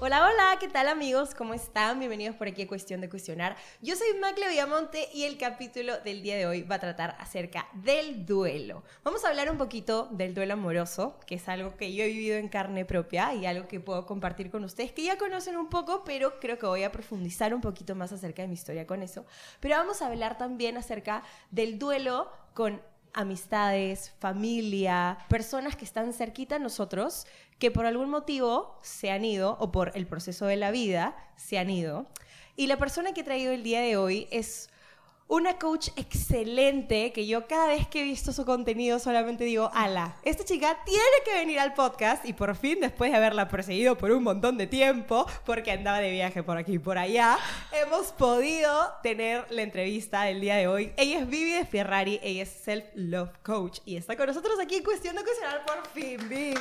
Hola, hola, ¿qué tal amigos? ¿Cómo están? Bienvenidos por aquí a Cuestión de Cuestionar. Yo soy Macle Villamonte y el capítulo del día de hoy va a tratar acerca del duelo. Vamos a hablar un poquito del duelo amoroso, que es algo que yo he vivido en carne propia y algo que puedo compartir con ustedes, que ya conocen un poco, pero creo que voy a profundizar un poquito más acerca de mi historia con eso. Pero vamos a hablar también acerca del duelo con amistades, familia, personas que están cerquita a nosotros, que por algún motivo se han ido, o por el proceso de la vida se han ido. Y la persona que he traído el día de hoy es una coach excelente que yo cada vez que he visto su contenido solamente digo, ala, esta chica tiene que venir al podcast y por fin después de haberla perseguido por un montón de tiempo, porque andaba de viaje por aquí y por allá, hemos podido tener la entrevista del día de hoy. Ella es Vivi de Ferrari, ella es Self Love Coach y está con nosotros aquí en Cuestión de Cuestionar por fin, Vivi.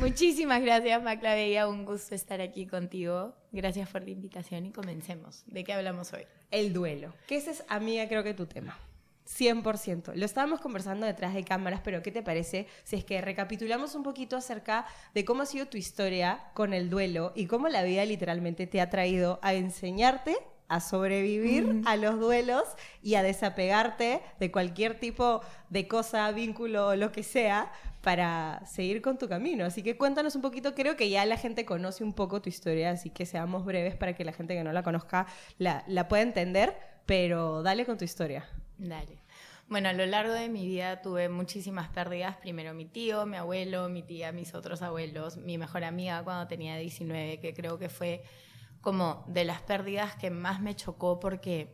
Muchísimas gracias, Maclavella. Un gusto estar aquí contigo. Gracias por la invitación y comencemos. ¿De qué hablamos hoy? El duelo. Que ese es, amiga, creo que tu tema. 100%. Lo estábamos conversando detrás de cámaras, pero ¿qué te parece si es que recapitulamos un poquito acerca de cómo ha sido tu historia con el duelo y cómo la vida literalmente te ha traído a enseñarte a sobrevivir a los duelos y a desapegarte de cualquier tipo de cosa, vínculo o lo que sea para seguir con tu camino. Así que cuéntanos un poquito, creo que ya la gente conoce un poco tu historia, así que seamos breves para que la gente que no la conozca la, pueda entender, pero dale con tu historia. Dale. Bueno, a lo largo de mi vida tuve muchísimas pérdidas. Primero mi tío, mi abuelo, mi tía, mis otros abuelos, mi mejor amiga cuando tenía 19, que creo que fue como de las pérdidas que más me chocó porque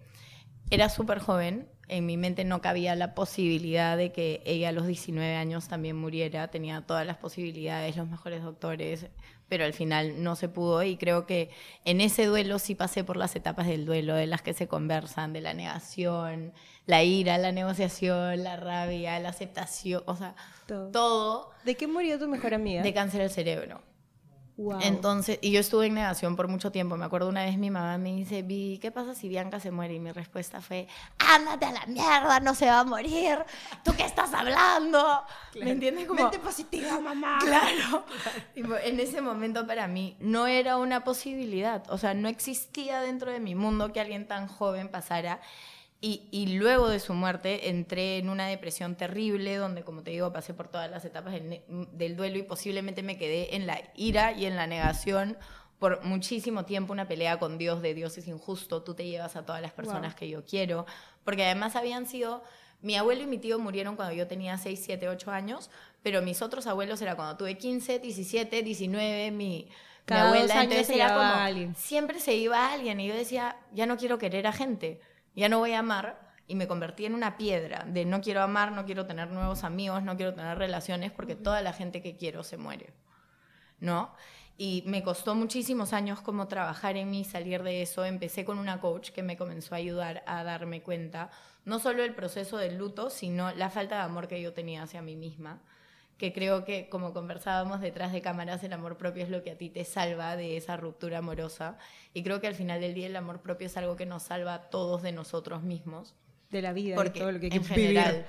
era súper joven, en mi mente no cabía la posibilidad de que ella a los 19 años también muriera, tenía todas las posibilidades, los mejores doctores, pero al final no se pudo y creo que en ese duelo sí pasé por las etapas del duelo, de las que se conversan, de la negación, la ira, la negociación, la rabia, la aceptación, o sea, todo. todo. ¿De qué murió tu mejor amiga? De cáncer del cerebro. Entonces, y yo estuve en negación por mucho tiempo. Me acuerdo una vez mi mamá me dice, Vi, ¿qué pasa si Bianca se muere? Y mi respuesta fue, ándate a la mierda, no se va a morir. ¿Tú qué estás hablando? ¿Me entiendes? Como, Mente positiva, mamá. Claro. en ese momento para mí no era una posibilidad. O sea, no existía dentro de mi mundo que alguien tan joven pasara. Y, luego de su muerte entré en una depresión terrible, donde, como te digo, pasé por todas las etapas del, duelo y posiblemente me quedé en la ira y en la negación por muchísimo tiempo, una pelea con Dios de Dios es injusto, tú te llevas a todas las personas que yo quiero, porque además habían sido, mi abuelo y mi tío murieron cuando yo tenía 6, 7, 8 años, pero mis otros abuelos era cuando tuve 15, 17, 19, mi... Cada abuela, entonces era como, alguien. siempre se iba alguien y yo decía, ya no quiero querer a gente ya no voy a amar y me convertí en una piedra de no quiero amar, no quiero tener nuevos amigos, no quiero tener relaciones porque toda la gente que quiero se muere, ¿no? Y me costó muchísimos años como trabajar en mí, salir de eso. Empecé con una coach que me comenzó a ayudar a darme cuenta, no solo el proceso del luto, sino la falta de amor que yo tenía hacia mí misma que creo que, como conversábamos detrás de cámaras, el amor propio es lo que a ti te salva de esa ruptura amorosa. Y creo que al final del día el amor propio es algo que nos salva a todos de nosotros mismos. De la vida, de todo lo que hay en general.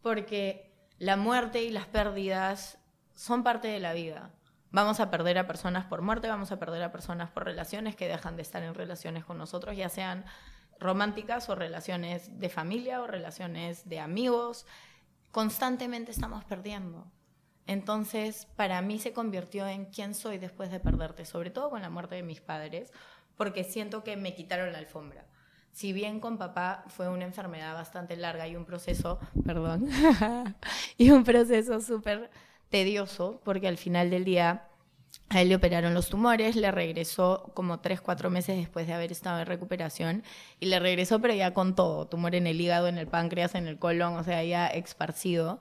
Porque la muerte y las pérdidas son parte de la vida. Vamos a perder a personas por muerte, vamos a perder a personas por relaciones que dejan de estar en relaciones con nosotros, ya sean románticas o relaciones de familia o relaciones de amigos. Constantemente estamos perdiendo. Entonces, para mí se convirtió en quién soy después de perderte, sobre todo con la muerte de mis padres, porque siento que me quitaron la alfombra. Si bien con papá fue una enfermedad bastante larga y un proceso, perdón, y un proceso súper tedioso, porque al final del día a él le operaron los tumores, le regresó como tres, cuatro meses después de haber estado en recuperación y le regresó pero ya con todo, tumor en el hígado, en el páncreas, en el colon, o sea, ya esparcido.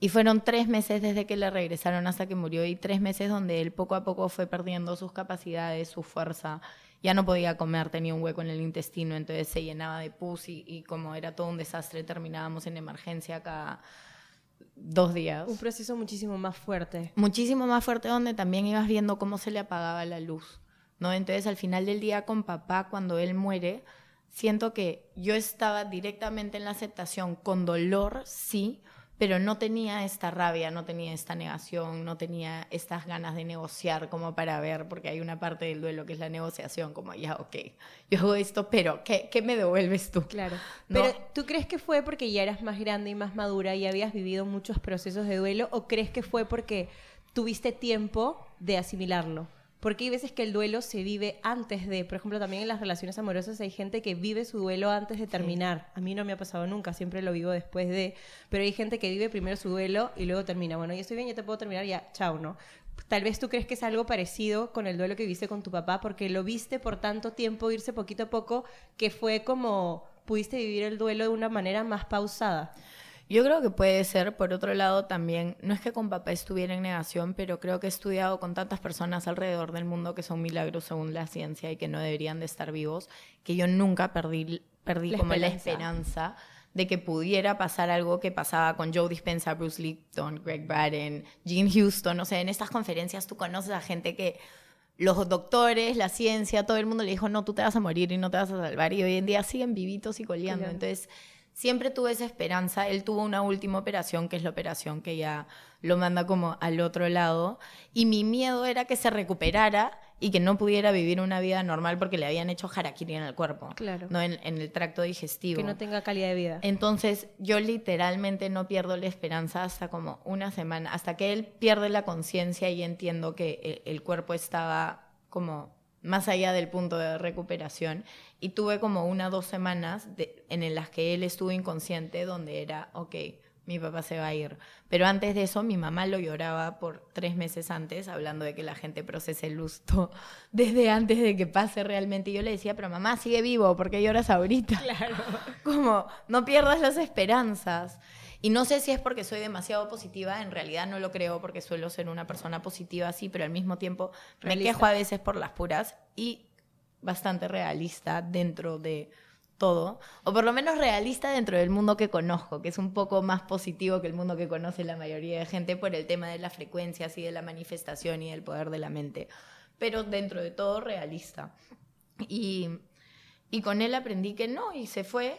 Y fueron tres meses desde que le regresaron hasta que murió y tres meses donde él poco a poco fue perdiendo sus capacidades, su fuerza. ya no podía comer, tenía un hueco en el intestino, entonces se llenaba de pus y, y como era todo un desastre, terminábamos en emergencia cada dos días. Un proceso muchísimo más fuerte. Muchísimo más fuerte donde también ibas viendo cómo se le apagaba la luz, ¿no? Entonces al final del día con papá, cuando él muere, siento que yo estaba directamente en la aceptación, con dolor, sí, pero no tenía esta rabia, no tenía esta negación, no tenía estas ganas de negociar como para ver, porque hay una parte del duelo que es la negociación, como ya, ok, yo hago esto, pero ¿qué, qué me devuelves tú? Claro. No. Pero ¿tú crees que fue porque ya eras más grande y más madura y habías vivido muchos procesos de duelo o crees que fue porque tuviste tiempo de asimilarlo? Porque hay veces que el duelo se vive antes de, por ejemplo, también en las relaciones amorosas hay gente que vive su duelo antes de terminar. A mí no me ha pasado nunca, siempre lo vivo después de, pero hay gente que vive primero su duelo y luego termina. Bueno, ya estoy bien, ya te puedo terminar, ya, chao, ¿no? Tal vez tú crees que es algo parecido con el duelo que viste con tu papá, porque lo viste por tanto tiempo, irse poquito a poco, que fue como pudiste vivir el duelo de una manera más pausada. Yo creo que puede ser, por otro lado, también, no es que con papá estuviera en negación, pero creo que he estudiado con tantas personas alrededor del mundo que son milagros según la ciencia y que no deberían de estar vivos, que yo nunca perdí, perdí La como la esperanza. esperanza de que pudiera pasar algo que pasaba con Joe Dispenza, Bruce Lipton, Greg Braden, Gene Houston, o sea, en estas conferencias tú conoces a gente que los doctores, la ciencia, todo el mundo le dijo, no, tú te vas a morir y no te vas a salvar, y hoy en día siguen vivitos y coleando, Coleando. entonces siempre tuve esa esperanza. Él tuvo una última operación, que es la operación que ya lo manda como al otro lado. Y mi miedo era que se recuperara y que no pudiera vivir una vida normal porque le habían hecho harakiri en el cuerpo. Claro. No en, en el tracto digestivo. Que no tenga calidad de vida. Entonces yo literalmente no pierdo la esperanza hasta como una semana, hasta que él pierde la conciencia y entiendo que el, el cuerpo estaba como más allá del punto de recuperación y tuve como una o dos semanas de- en las que él estuvo inconsciente donde era, ok, mi papá se va a ir. Pero antes de eso mi mamá lo lloraba por tres meses antes, hablando de que la gente procese el luto desde antes de que pase realmente. Y yo le decía, pero mamá, sigue vivo, ¿por qué lloras ahorita? Claro. como no pierdas las esperanzas. Y no sé si es porque soy demasiado positiva, en realidad no lo creo porque suelo ser una persona positiva así, pero al mismo tiempo me quejo a veces por las puras y bastante realista dentro de todo, o por lo menos realista dentro del mundo que conozco, que es un poco más positivo que el mundo que conoce la mayoría de gente por el tema de las frecuencias y de la manifestación y del poder de la mente, pero dentro de todo realista. Y, y con él aprendí que no, y se fue,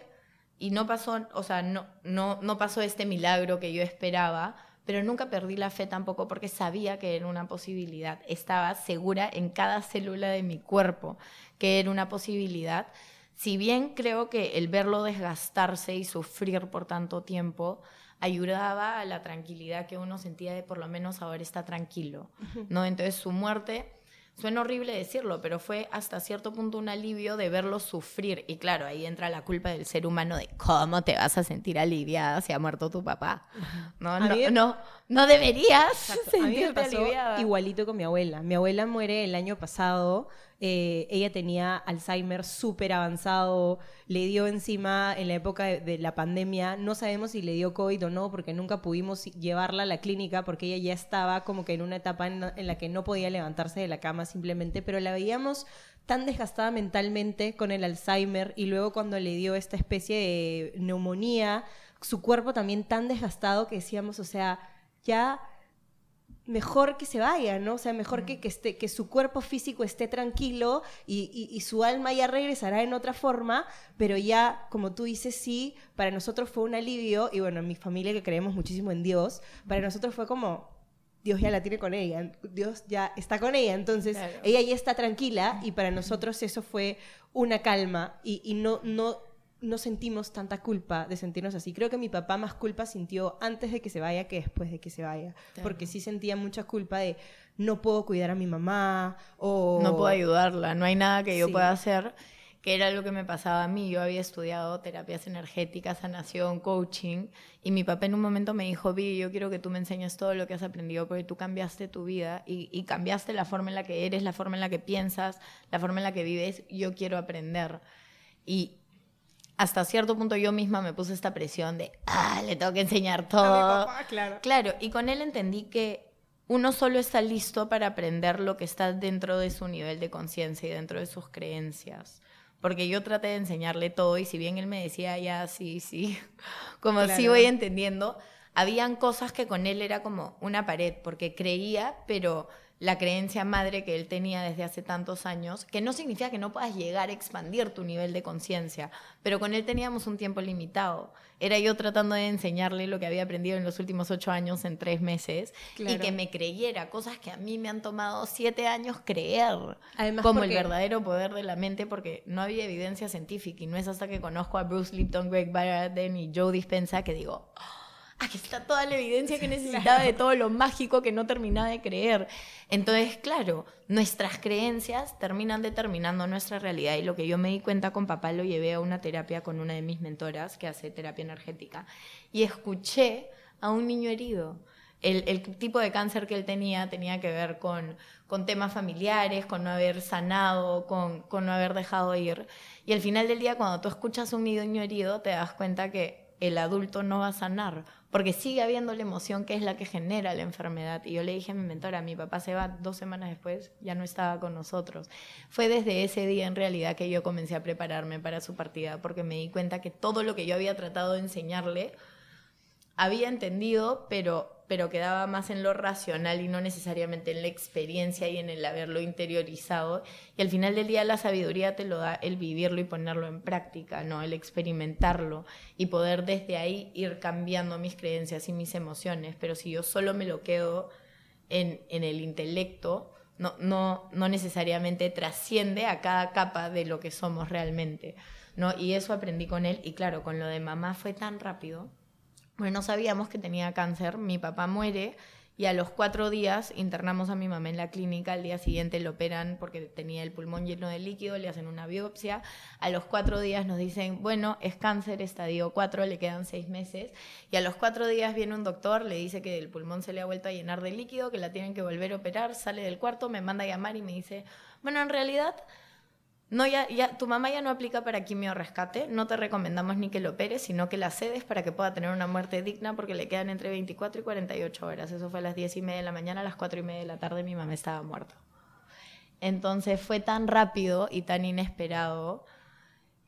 y no pasó, o sea, no, no, no pasó este milagro que yo esperaba, pero nunca perdí la fe tampoco porque sabía que era una posibilidad. Estaba segura en cada célula de mi cuerpo que era una posibilidad. Si bien creo que el verlo desgastarse y sufrir por tanto tiempo ayudaba a la tranquilidad que uno sentía de por lo menos ahora está tranquilo, ¿no? Entonces su muerte Suena horrible decirlo, pero fue hasta cierto punto un alivio de verlo sufrir. Y claro, ahí entra la culpa del ser humano de cómo te vas a sentir aliviada si ha muerto tu papá. No, no, no, no deberías Exacto. A mí me sentirte pasó aliviada. igualito con mi abuela. Mi abuela muere el año pasado. eh, ella tenía Alzheimer súper avanzado. Le dio encima en la época de, de la pandemia. No sabemos si le dio COVID o no, porque nunca pudimos llevarla a la clínica, porque ella ya estaba como que en una etapa en, en la que no podía levantarse de la cama simplemente. Pero la veíamos tan desgastada mentalmente con el Alzheimer y luego cuando le dio esta especie de neumonía, su cuerpo también tan desgastado que decíamos, o sea, ya mejor que se vaya, ¿no? O sea, mejor que, que, esté, que su cuerpo físico esté tranquilo y, y- y su alma ya regresará en otra forma, pero ya, como tú dices, sí, para nosotros fue un alivio, y bueno, en mi familia que creemos muchísimo en Dios, para nosotros fue como, Dios ya la tiene con ella, Dios ya está con ella, entonces Claro. ella ya está tranquila y para nosotros eso fue una calma y, y no, no, no sentimos tanta culpa de sentirnos así. Creo que mi papá más culpa sintió antes de que se vaya que después de que se vaya, Claro. porque sí sentía mucha culpa de no puedo cuidar a mi mamá o... No puedo ayudarla, no hay nada que yo Sí. pueda hacer, que era lo que me pasaba a mí. Yo había estudiado terapias energéticas, sanación, coaching, y mi papá en un momento me dijo, Vi, yo quiero que tú me enseñes todo lo que has aprendido, porque tú cambiaste tu vida y, y cambiaste la forma en la que eres, la forma en la que piensas, la forma en la que vives, yo quiero aprender. Y hasta cierto punto yo misma me puse esta presión de, ah, le tengo que enseñar todo. claro. Claro, y con él entendí que uno solo está listo para aprender lo que está dentro de su nivel de conciencia y dentro de sus creencias. Porque yo traté de enseñarle todo y si bien él me decía, ya, sí, sí, como sí voy entendiendo, habían cosas que con él era como una pared, porque creía, pero la creencia madre que él tenía desde hace tantos años, que no significa que no puedas llegar a expandir tu nivel de conciencia, pero con él teníamos un tiempo limitado. Era yo tratando de enseñarle lo que había aprendido en los últimos ocho años en tres meses y que me creyera cosas que a mí me han tomado siete años creer, como el verdadero poder de la mente, porque no había evidencia científica y no es hasta que conozco a Bruce Lipton, Greg Baraden y Joe Dispenza que digo... aquí está toda la evidencia que necesitaba de todo lo mágico que no terminaba de creer. Entonces, claro, nuestras creencias terminan determinando nuestra realidad y lo que yo me di cuenta con papá lo llevé a una terapia con una de mis mentoras que hace terapia energética y escuché a un niño herido. El, tipo de cáncer que él tenía tenía que ver con, con temas familiares, con no haber sanado, con, con no haber dejado ir. Y al final del día, cuando tú escuchas a un niño herido, te das cuenta que el adulto no va a sanar, porque sigue habiendo la emoción que es la que genera la enfermedad. Y yo le dije a mi mentora, mi papá se va dos semanas después, ya no estaba con nosotros. Fue desde ese día en realidad que yo comencé a prepararme para su partida, porque me di cuenta que todo lo que yo había tratado de enseñarle, había entendido, pero pero quedaba más en lo racional y no necesariamente en la experiencia y en el haberlo interiorizado. Y al final del día la sabiduría te lo da el vivirlo y ponerlo en práctica, ¿no? El experimentarlo y poder desde ahí ir cambiando mis creencias y mis emociones. Pero si yo solo me lo quedo en, en el intelecto, no, no, no necesariamente trasciende a cada capa de lo que somos realmente. ¿no? Y eso aprendí con él. Y claro, con lo de mamá fue tan rápido bueno, no sabíamos que tenía cáncer, mi papá muere y a los cuatro días internamos a mi mamá en la clínica, al día siguiente lo operan porque tenía el pulmón lleno de líquido, le hacen una biopsia, a los cuatro días nos dicen, bueno, es cáncer, estadio 4, le quedan seis meses, y a los cuatro días viene un doctor, le dice que el pulmón se le ha vuelto a llenar de líquido, que la tienen que volver a operar, sale del cuarto, me manda a llamar y me dice, bueno, en realidad no, ya, ya, tu mamá ya no aplica para quimio rescate, no te recomendamos ni que lo operes, sino que la cedes para que pueda tener una muerte digna porque le quedan entre 24 y 48 horas. Eso fue a las 10 y media de la mañana, a las 4 y media de la tarde mi mamá estaba muerta. Entonces fue tan rápido y tan inesperado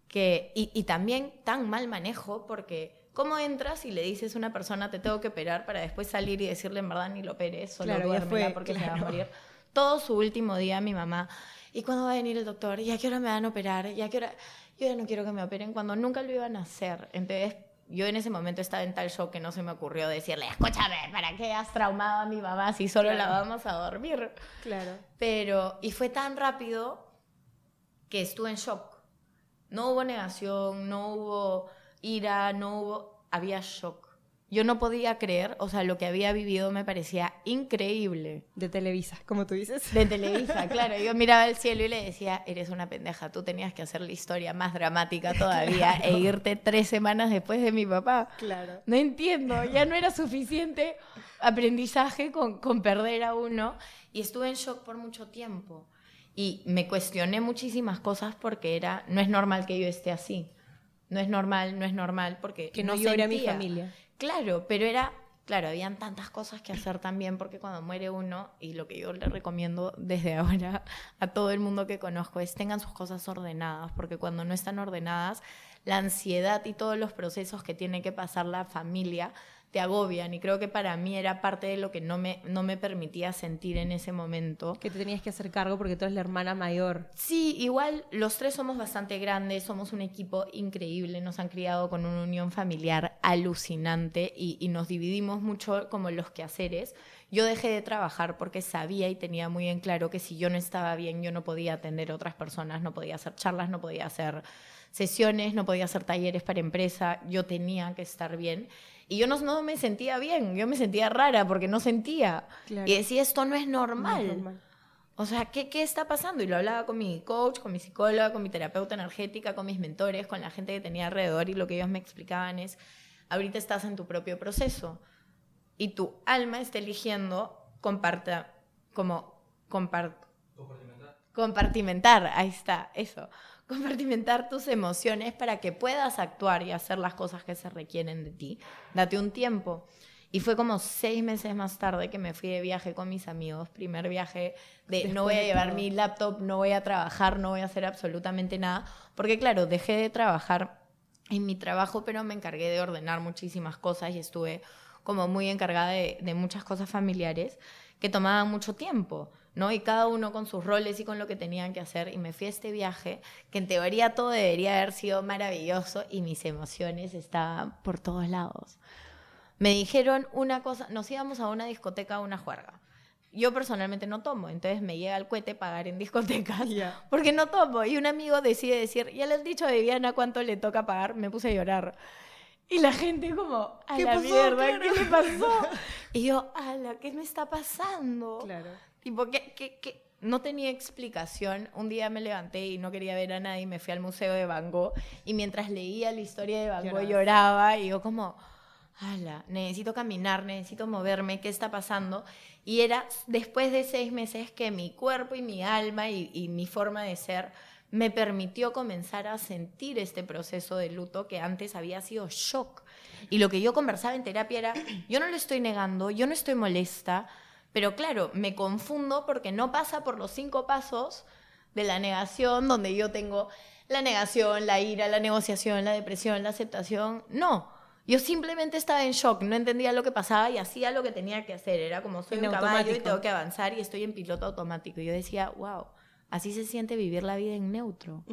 que, y, también tan mal manejo porque ¿cómo entras y le dices a una persona te tengo que operar para después salir y decirle en verdad ni lo operes, solo claro, fue, porque se va a morir? Todo su último día mi mamá ¿y cuándo va a venir el doctor? ¿Y a qué hora me van a operar? ¿Y a qué hora? Yo ya no quiero que me operen cuando nunca lo iban a hacer. Entonces, yo en ese momento estaba en tal shock que no se me ocurrió decirle, escúchame, ¿para qué has traumado a mi mamá si solo la vamos a dormir? Claro. Pero, y fue tan rápido que estuve en shock. No hubo negación, no hubo ira, no hubo, había shock yo no podía creer, o sea, lo que había vivido me parecía increíble. De Televisa, como tú dices. De Televisa, claro. Yo miraba el cielo y le decía, eres una pendeja, tú tenías que hacer la historia más dramática todavía e irte tres semanas después de mi papá. Claro. No entiendo, ya no era suficiente aprendizaje con, con perder a uno. Y estuve en shock por mucho tiempo. Y me cuestioné muchísimas cosas porque era, no es normal que yo esté así. No es normal, no es normal porque que no, no llore a mi familia. Claro, pero era, claro, habían tantas cosas que hacer también porque cuando muere uno, y lo que yo le recomiendo desde ahora a todo el mundo que conozco es tengan sus cosas ordenadas, porque cuando no están ordenadas, la ansiedad y todos los procesos que tiene que pasar la familia te agobian y creo que para mí era parte de lo que no me, no me permitía sentir en ese momento. Que te tenías que hacer cargo porque tú eres la hermana mayor. Sí, igual los tres somos bastante grandes, somos un equipo increíble, nos han criado con una unión familiar alucinante y, y nos dividimos mucho como los quehaceres. Yo dejé de trabajar porque sabía y tenía muy en claro que si yo no estaba bien, yo no podía atender a otras personas, no podía hacer charlas, no podía hacer sesiones, no podía hacer talleres para empresa, yo tenía que estar bien. Y yo no, me sentía bien, yo me sentía rara porque no sentía. Y decía, esto no es normal. O sea, ¿qué, ¿qué está pasando? Y lo hablaba con mi coach, con mi psicóloga, con mi terapeuta energética, con mis mentores, con la gente que tenía alrededor y lo que ellos me explicaban es, ahorita estás en tu propio proceso y tu alma está eligiendo comparta, como compartimentar. compartimentar, ahí está, eso compartimentar tus emociones para que puedas actuar y hacer las cosas que se requieren de ti. Date un tiempo. Y fue como seis meses más tarde que me fui de viaje con mis amigos, primer viaje de no voy a llevar mi laptop, no voy a trabajar, no voy a hacer absolutamente nada, porque claro, dejé de trabajar en mi trabajo, pero me encargué de ordenar muchísimas cosas y estuve como muy encargada de, de muchas cosas familiares que tomaban mucho tiempo. ¿No? Y cada uno con sus roles y con lo que tenían que hacer. Y me fui a este viaje, que en teoría todo debería haber sido maravilloso y mis emociones estaban por todos lados me dijeron una cosa, nos íbamos a una discoteca a una juerga. Yo personalmente no tomo, entonces me llega el cohete pagar en discotecas porque no tomo. Y un amigo decide decir, ya le has dicho a Viviana cuánto le toca pagar, me puse a llorar. Y la gente como, a la mierda, ¿qué le pasó? y yo, ala, ¿qué me está pasando? Claro. Tipo, ¿qué, qué, qué? No tenía explicación. Un día me levanté y no quería ver a nadie, me fui al museo de Van Gogh y mientras leía la historia de Van Gogh lloraba y yo como ala, necesito caminar, necesito moverme, ¿qué está pasando? Y era después de seis meses que mi cuerpo y mi alma y, mi forma de ser me permitió comenzar a sentir este proceso de luto que antes había sido shock. Y lo que yo conversaba en terapia era, yo no lo estoy negando, yo no estoy molesta, pero claro, me confundo porque no pasa por los cinco pasos de la negación, donde yo tengo la negación, la ira, la negociación, la depresión, la aceptación. No, yo simplemente estaba en shock, no entendía lo que pasaba y hacía lo que tenía que hacer. Era como soy un caballo y tengo que avanzar y estoy en piloto automático. Y yo decía, wow, así se siente vivir la vida en neutro.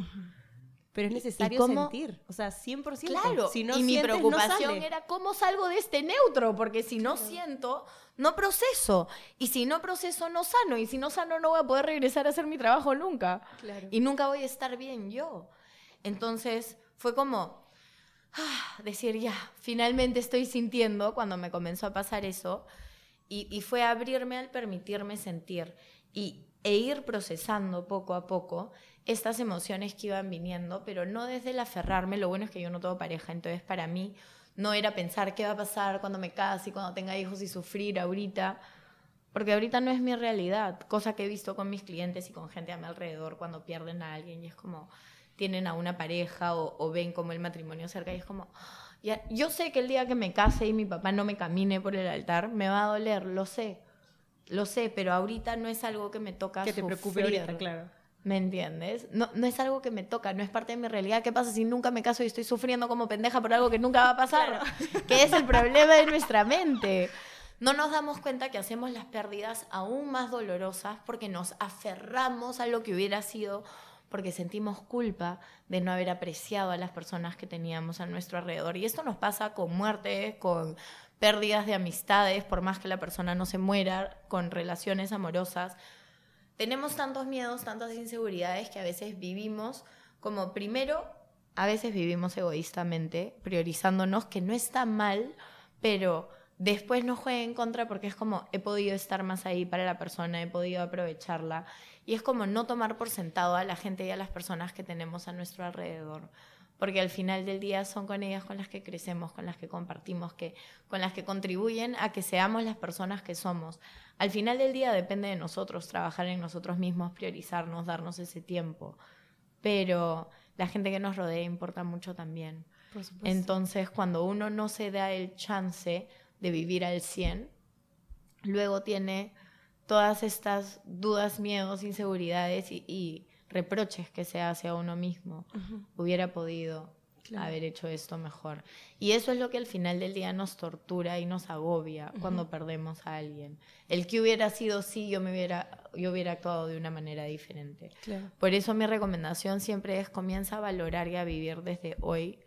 Pero es necesario sentir, o sea, 100%. Claro, si no y mi preocupación era cómo salgo de este neutro, porque si no siento, no proceso. Y si no proceso, no sano. Y si no sano, no voy a poder regresar a hacer mi trabajo nunca. Y nunca voy a estar bien yo. Entonces, fue como, Ah, decir, ya, finalmente estoy sintiendo cuando me comenzó a pasar eso. Y, fue abrirme al permitirme sentir y, e ir procesando poco a poco estas emociones que iban viniendo, pero no desde el aferrarme. Lo bueno es que yo no tengo pareja, entonces para mí no era pensar qué va a pasar cuando me case, cuando tenga hijos y sufrir ahorita, porque ahorita no es mi realidad, cosa que he visto con mis clientes y con gente a mi alrededor cuando pierden a alguien y es como, tienen a una pareja o, ven como el matrimonio cerca y es como, ya, yo sé que el día que me case y mi papá no me camine por el altar, me va a doler, lo sé, lo sé, pero ahorita no es algo que me toca Que te preocupe ahorita, claro. ¿Me entiendes? No, no es algo que me toca, no es parte de mi realidad. ¿Qué pasa si nunca me caso y estoy sufriendo como pendeja por algo que nunca va a pasar? Que es el problema de nuestra mente. No nos damos cuenta que hacemos las pérdidas aún más dolorosas porque nos aferramos a lo que hubiera sido porque sentimos culpa de no haber apreciado a las personas que teníamos a nuestro alrededor. Y esto nos pasa con muertes, con pérdidas de amistades, por más que la persona no se muera, con relaciones amorosas. Tenemos tantos miedos, tantas inseguridades que a veces vivimos como primero, a veces vivimos egoístamente, priorizándonos, que no está mal, pero después nos juega en contra porque es como he podido estar más ahí para la persona, he podido aprovecharla y es como no tomar por sentado a la gente y a las personas que tenemos a nuestro alrededor. Porque al final del día son con ellas con las que crecemos, con las que compartimos, que, con las que contribuyen a que seamos las personas que somos. Al final del día depende de nosotros, trabajar en nosotros mismos, priorizarnos, darnos ese tiempo. Pero la gente que nos rodea importa mucho también. Entonces, cuando uno no se da el chance de vivir al 100, luego tiene todas estas dudas, miedos, inseguridades y, reproches que se hace a uno mismo. Hubiera podido haber hecho esto mejor. Y eso es lo que al final del día nos tortura y nos agobia cuando perdemos a alguien. El que hubiera sido sí, yo me hubiera, yo hubiera actuado de una manera diferente. Por eso mi recomendación siempre es comienza a valorar y a vivir desde hoy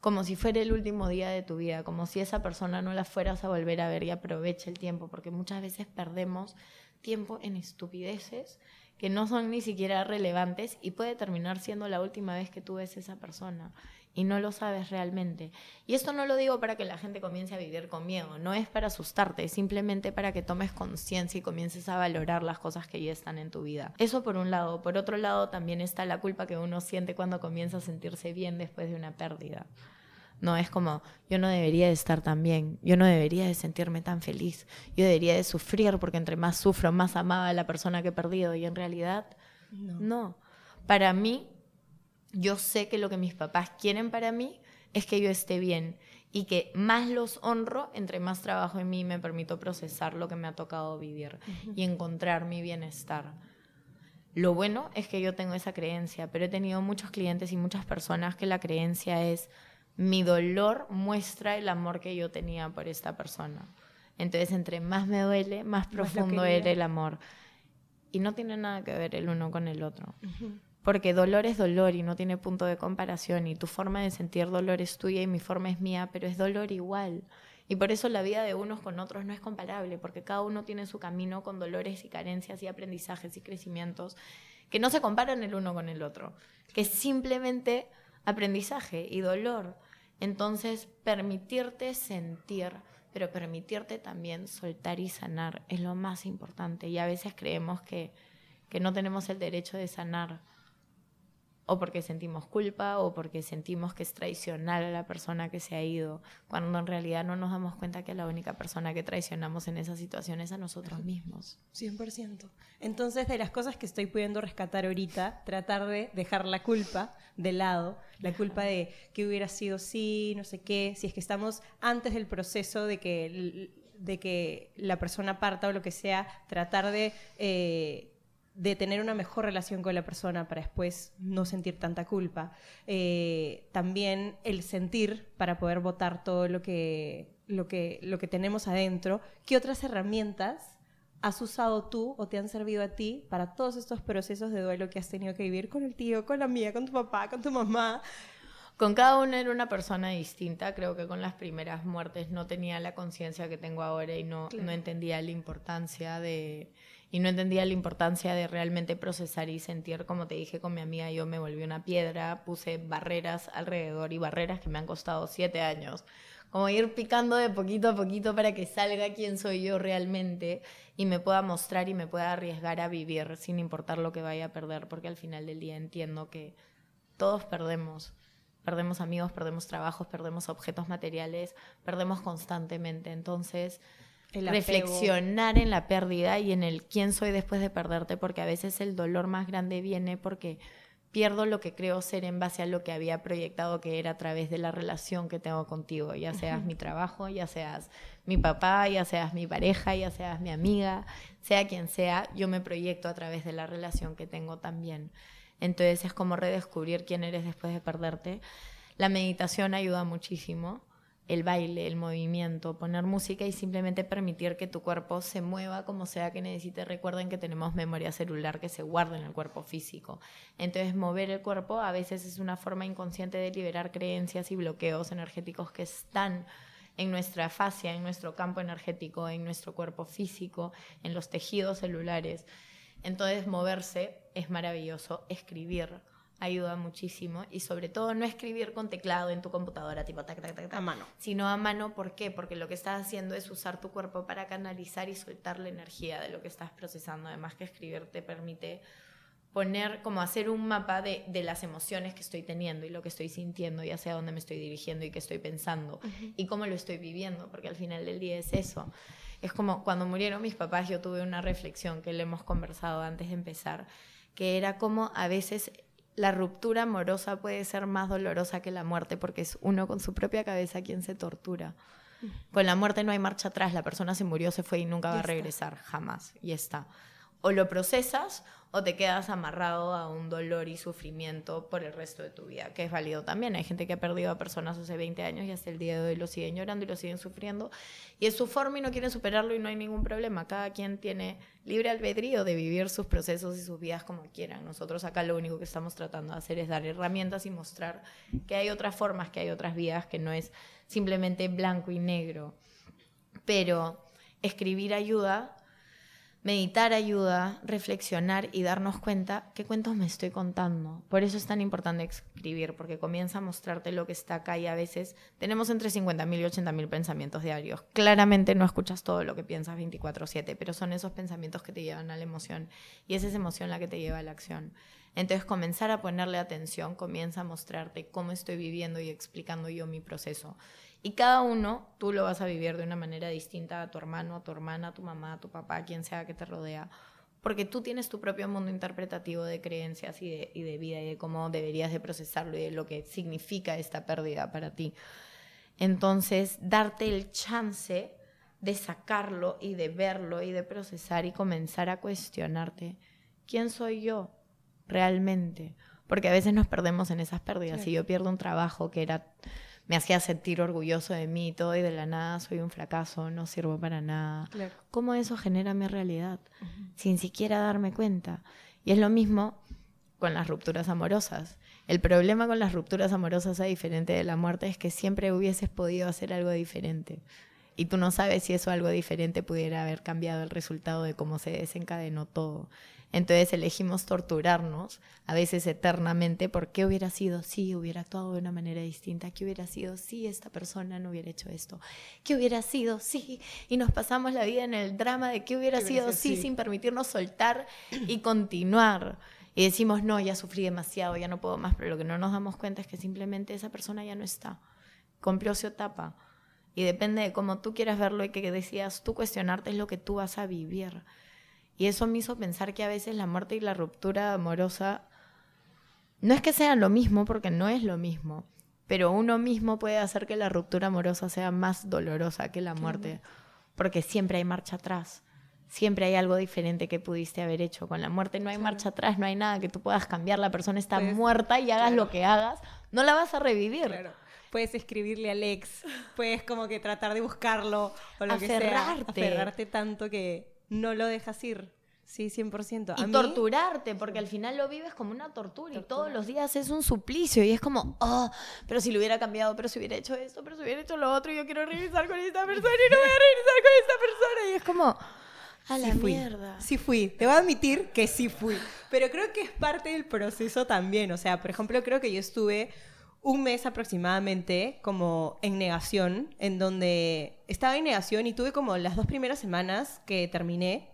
como si fuera el último día de tu vida, como si esa persona no la fueras a volver a ver y aproveche el tiempo, porque muchas veces perdemos tiempo en estupideces que no son ni siquiera relevantes y puede terminar siendo la última vez que tú ves a esa persona y no lo sabes realmente. Y esto no lo digo para que la gente comience a vivir con miedo, no es para asustarte, es simplemente para que tomes conciencia y comiences a valorar las cosas que ya están en tu vida. Eso por un lado. Por otro lado también está la culpa que uno siente cuando comienza a sentirse bien después de una pérdida. No es como, yo no debería de estar tan bien, yo no debería de sentirme tan feliz, yo debería de sufrir porque entre más sufro, más amaba a la persona que he perdido. Y en realidad, no. no. Para mí, yo sé que lo que mis papás quieren para mí es que yo esté bien. y que más los honro, entre más trabajo en mí me permito procesar lo que me ha tocado vivir y encontrar mi bienestar. Lo bueno es que yo tengo esa creencia, pero he tenido muchos clientes y muchas personas que la creencia es mi dolor muestra el amor que yo tenía por esta persona. Entonces, entre más me duele, más profundo era el amor. Y no tiene nada que ver el uno con el otro. Porque dolor es dolor y no tiene punto de comparación. Y tu forma de sentir dolor es tuya y mi forma es mía, pero es dolor igual. Y por eso la vida de unos con otros no es comparable, porque cada uno tiene su camino con dolores y carencias y aprendizajes y crecimientos que no se comparan el uno con el otro, que es simplemente aprendizaje y dolor. Entonces, permitirte sentir, pero permitirte también soltar y sanar es lo más importante. Y a veces creemos que, que no tenemos el derecho de sanar o porque sentimos culpa o porque sentimos que es traicionar a la persona que se ha ido, cuando en realidad no nos damos cuenta que la única persona que traicionamos en esa situación es a nosotros mismos. 100%. Entonces, de las cosas que estoy pudiendo rescatar ahorita, tratar de dejar la culpa de lado, la culpa de que hubiera sido sí, no sé qué, si es que estamos antes del proceso de que, de que la persona parta o lo que sea, tratar de... Eh, de tener una mejor relación con la persona para después no sentir tanta culpa. Eh, también el sentir para poder votar todo lo que, lo, que, lo que tenemos adentro. ¿Qué otras herramientas has usado tú o te han servido a ti para todos estos procesos de duelo que has tenido que vivir con el tío, con la mía, con tu papá, con tu mamá? Con cada uno era una persona distinta. Creo que con las primeras muertes no tenía la conciencia que tengo ahora y no, no entendía la importancia de y no entendía la importancia de realmente procesar y sentir, como te dije con mi amiga, yo me volví una piedra, puse barreras alrededor y barreras que me han costado siete años, como ir picando de poquito a poquito para que salga quién soy yo realmente y me pueda mostrar y me pueda arriesgar a vivir sin importar lo que vaya a perder, porque al final del día entiendo que todos perdemos. Perdemos amigos, perdemos trabajos, perdemos objetos materiales, perdemos constantemente. Entonces, reflexionar en la pérdida y en el quién soy después de perderte, porque a veces el dolor más grande viene porque pierdo lo que creo ser en base a lo que había proyectado que era a través de la relación que tengo contigo, ya seas mi trabajo, ya seas mi papá, ya seas mi pareja, ya seas mi amiga, sea quien sea, yo me proyecto a través de la relación que tengo también. Entonces es como redescubrir quién eres después de perderte. La meditación ayuda muchísimo el baile, el movimiento, poner música y simplemente permitir que tu cuerpo se mueva como sea que necesite. Recuerden que tenemos memoria celular que se guarda en el cuerpo físico. Entonces, mover el cuerpo a veces es una forma inconsciente de liberar creencias y bloqueos energéticos que están en nuestra fascia, en nuestro campo energético, en nuestro cuerpo físico, en los tejidos celulares. Entonces, moverse es maravilloso, escribir ayuda muchísimo. Y sobre todo no escribir con teclado en tu computadora tipo tac tac tac, a mano. sino a mano ¿por qué? porque lo que estás haciendo es usar tu cuerpo para canalizar y soltar la energía de lo que estás procesando. Además que escribir te permite poner como hacer un mapa de, de las emociones que estoy teniendo y lo que estoy sintiendo y hacia dónde me estoy dirigiendo y qué estoy pensando y cómo lo estoy viviendo porque al final del día es eso. Es como cuando murieron mis papás yo tuve una reflexión que le hemos conversado antes de empezar que era como a veces la ruptura amorosa puede ser más dolorosa que la muerte porque es uno con su propia cabeza quien se tortura. Con la muerte no hay marcha atrás, la persona se murió, se fue y nunca va a regresar, jamás, y está. O lo procesas o te quedas amarrado a un dolor y sufrimiento por el resto de tu vida, que es válido también. Hay gente que ha perdido a personas hace 20 años y hasta el día de hoy lo siguen llorando y lo siguen sufriendo. Y es su forma y no quieren superarlo y no hay ningún problema. Cada quien tiene libre albedrío de vivir sus procesos y sus vidas como quieran. Nosotros acá lo único que estamos tratando de hacer es dar herramientas y mostrar que hay otras formas, que hay otras vidas, que no es simplemente blanco y negro. Pero escribir ayuda Meditar ayuda, reflexionar y darnos cuenta qué cuentos me estoy contando. Por eso es tan importante escribir, porque comienza a mostrarte lo que está acá y a veces tenemos entre 50.000 y 80.000 pensamientos diarios. Claramente no escuchas todo lo que piensas 24/7, pero son esos pensamientos que te llevan a la emoción y es esa emoción la que te lleva a la acción. Entonces comenzar a ponerle atención comienza a mostrarte cómo estoy viviendo y explicando yo mi proceso. Y cada uno tú lo vas a vivir de una manera distinta a tu hermano, a tu hermana, a tu mamá, a tu papá, a quien sea que te rodea. Porque tú tienes tu propio mundo interpretativo de creencias y de, vida y de cómo deberías de procesarlo y de lo que significa esta pérdida para ti. Entonces, darte el chance de sacarlo y de verlo y de procesar y comenzar a cuestionarte, ¿quién soy yo realmente? Porque a veces nos perdemos en esas pérdidas. Si yo pierdo un trabajo que era me hacía sentir orgulloso de mí y todo y de la nada soy un fracaso, no sirvo para nada. ¿Cómo eso genera mi realidad? Sin siquiera darme cuenta. Y es lo mismo con las rupturas amorosas. El problema con las rupturas amorosas, a diferente de la muerte, es que siempre hubieses podido hacer algo diferente. Y tú no sabes si eso algo diferente pudiera haber cambiado el resultado de cómo se desencadenó todo. Entonces elegimos torturarnos, a veces eternamente, por qué hubiera sido si hubiera actuado de una manera distinta, qué hubiera sido si esta persona no hubiera hecho esto, qué hubiera sido si, y nos pasamos la vida en el drama de qué hubiera, sido si sin permitirnos soltar y continuar. Y decimos, no, ya sufrí demasiado, ya no puedo más, pero lo que no nos damos cuenta es que simplemente esa persona ya no está, cumplió su etapa. Y depende de cómo tú quieras verlo y que decías tú cuestionarte es lo que tú vas a vivir. Y eso me hizo pensar que a veces la muerte y la ruptura amorosa no es que sean lo mismo, porque no es lo mismo, pero uno mismo puede hacer que la ruptura amorosa sea más dolorosa que la muerte, porque siempre hay marcha atrás. Siempre hay algo diferente que pudiste haber hecho. Con la muerte no hay marcha atrás, no hay nada que tú puedas cambiar. La persona está pues, muerta y hagas lo que hagas, no la vas a revivir. Puedes escribirle a Alex, puedes como que tratar de buscarlo o lo que sea. Aferrarte tanto que no lo dejas ir. Sí, 100%. y torturarte, porque al final lo vives como una tortura, y todos los días es un suplicio y es como, oh, pero si lo hubiera cambiado, pero si hubiera hecho esto, pero si hubiera hecho lo otro, yo quiero regresar con esta persona y no voy a regresar con esta persona. Y es como, a la mierda. Sí fui, te voy a admitir que sí fui, pero creo que es parte del proceso también. O sea, por ejemplo, creo que yo estuve un mes aproximadamente como en negación, en donde estaba en negación y tuve como las dos primeras semanas que terminé,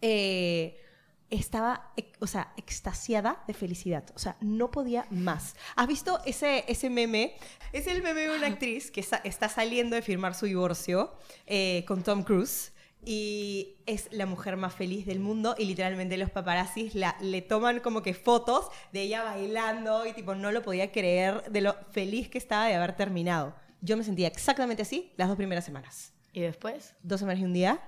eh, estaba, o sea, extasiada de felicidad. O sea, no podía más. ¿Has visto ese, ese meme? Es el meme de una actriz que está, saliendo de firmar su divorcio eh, con Tom Cruise y es la mujer más feliz del mundo y literalmente los paparazzis la, le toman como que fotos de ella bailando y tipo no lo podía creer de lo feliz que estaba de haber terminado. Yo me sentía exactamente así las dos primeras semanas. ¿Y después? Dos semanas y un día.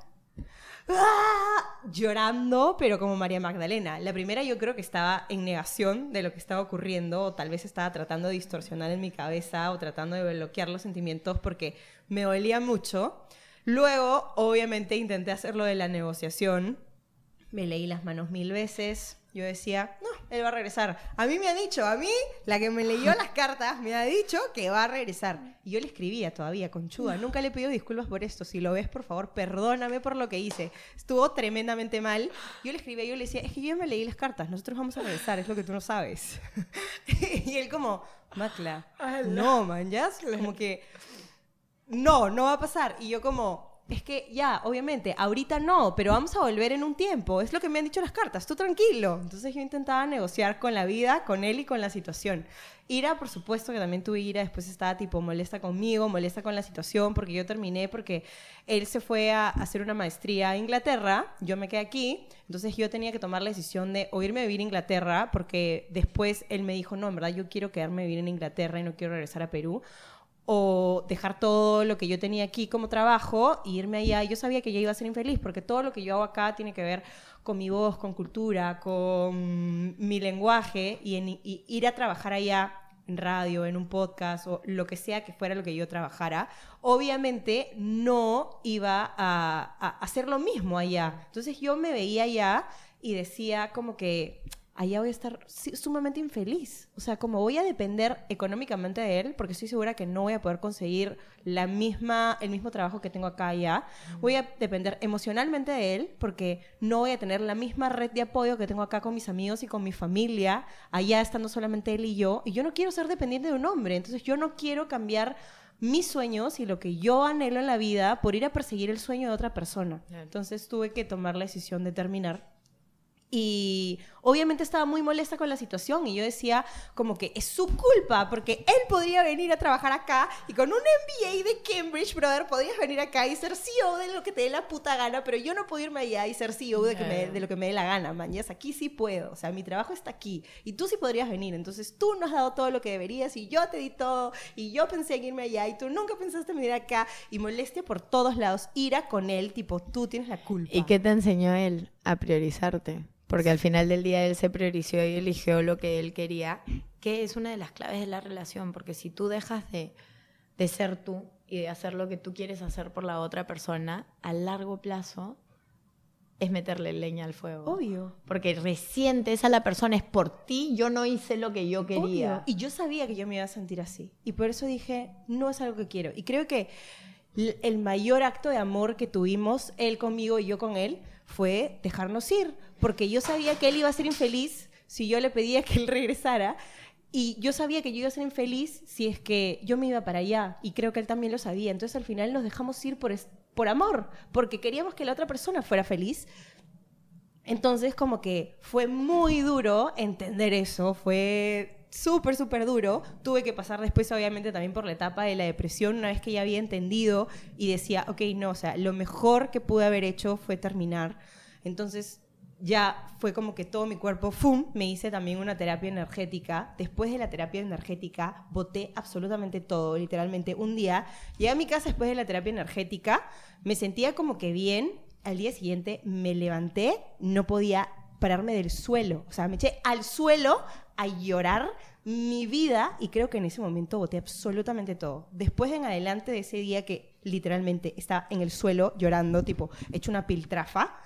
¡Ah! Llorando, pero como María Magdalena. La primera yo creo que estaba en negación de lo que estaba ocurriendo, o tal vez estaba tratando de distorsionar en mi cabeza, o tratando de bloquear los sentimientos porque me dolía mucho. Luego, obviamente, intenté hacerlo de la negociación. Me leí las manos mil veces. Yo decía, no, él va a regresar. A mí me ha dicho, a mí, la que me leyó las cartas, me ha dicho que va a regresar. Y yo le escribía todavía, conchuda. Nunca le pido disculpas por esto. Si lo ves, por favor, perdóname por lo que hice. Estuvo tremendamente mal. Yo le escribía, yo le decía, es que yo me leí las cartas. Nosotros vamos a regresar, es lo que tú no sabes. y él como, Macla, no, man, ya. Como que no, no va a pasar. Y yo como, es que ya, obviamente, ahorita no, pero vamos a volver en un tiempo. Es lo que me han dicho las cartas, tú tranquilo. Entonces yo intentaba negociar con la vida, con él y con la situación. Ira, por supuesto que también tuve ira, después estaba tipo molesta conmigo, molesta con la situación, porque yo terminé porque él se fue a hacer una maestría a Inglaterra, yo me quedé aquí, entonces yo tenía que tomar la decisión de o irme a vivir a Inglaterra, porque después él me dijo, no, en verdad yo quiero quedarme a vivir en Inglaterra y no quiero regresar a Perú, o dejar todo lo que yo tenía aquí como trabajo e irme allá. Yo sabía que ya iba a ser infeliz porque todo lo que yo hago acá tiene que ver con mi voz, con cultura, con mi lenguaje y, ir a trabajar allá en radio, en un podcast o lo que sea que fuera lo que yo trabajara, obviamente no iba a hacer lo mismo allá. Entonces yo me veía allá y decía como que allá voy a estar sumamente infeliz. O sea, como voy a depender económicamente de él, porque estoy segura que no voy a poder conseguir la misma, el mismo trabajo que tengo acá allá. Voy a depender emocionalmente de él, porque no voy a tener la misma red de apoyo que tengo acá con mis amigos y con mi familia, allá estando solamente él y yo. Y yo no quiero ser dependiente de un hombre, entonces yo no quiero cambiar mis sueños y lo que yo anhelo en la vida por ir a perseguir el sueño de otra persona. Entonces tuve que tomar la decisión de terminar Y obviamente estaba muy molesta con la situación y yo decía como que es su culpa porque él podría venir a trabajar acá y con un MBA de Cambridge, brother, podrías venir acá y ser CEO de lo que te dé la puta gana, pero yo no puedo irme allá y ser CEO de, que me- de lo que me dé la gana, man. Yes, aquí sí puedo, o sea, mi trabajo está aquí y tú sí podrías venir, entonces tú no has dado todo lo que deberías y yo te di todo y yo pensé en irme allá y tú nunca pensaste en venir acá y molestia por todos lados, ira con él, tipo, tú tienes la culpa. ¿Y qué te enseñó él? A priorizarte. Porque al final del día él se priorizó y eligió lo que él quería, que es una de las claves de la relación. Porque si tú dejas de, de ser tú y de hacer lo que tú quieres hacer por la otra persona, a largo plazo es meterle leña al fuego. Obvio. Porque resientes a la persona, es por ti, yo no hice lo que yo quería. Obvio. Y yo sabía que yo me iba a sentir así. Y por eso dije, no es algo que quiero. Y creo que el mayor acto de amor que tuvimos, él conmigo y yo con él, fue dejarnos ir. Porque yo sabía que él iba a ser infeliz si yo le pedía que él regresara. Y yo sabía que yo iba a ser infeliz si es que yo me iba para allá. Y creo que él también lo sabía. Entonces al final nos dejamos ir por, por amor. Porque queríamos que la otra persona fuera feliz. Entonces, como que fue muy duro entender eso, fue súper, súper duro. Tuve que pasar después, obviamente, también por la etapa de la depresión, una vez que ya había entendido y decía, ok, no, o sea, lo mejor que pude haber hecho fue terminar. Entonces, ya fue como que todo mi cuerpo, ¡fum!, me hice también una terapia energética. Después de la terapia energética, boté absolutamente todo, literalmente. Un día, llegué a mi casa después de la terapia energética, me sentía como que bien. Al día siguiente me levanté, no podía pararme del suelo. O sea, me eché al suelo a llorar mi vida y creo que en ese momento boté absolutamente todo. Después en adelante de ese día que literalmente estaba en el suelo llorando, tipo, hecho una piltrafa,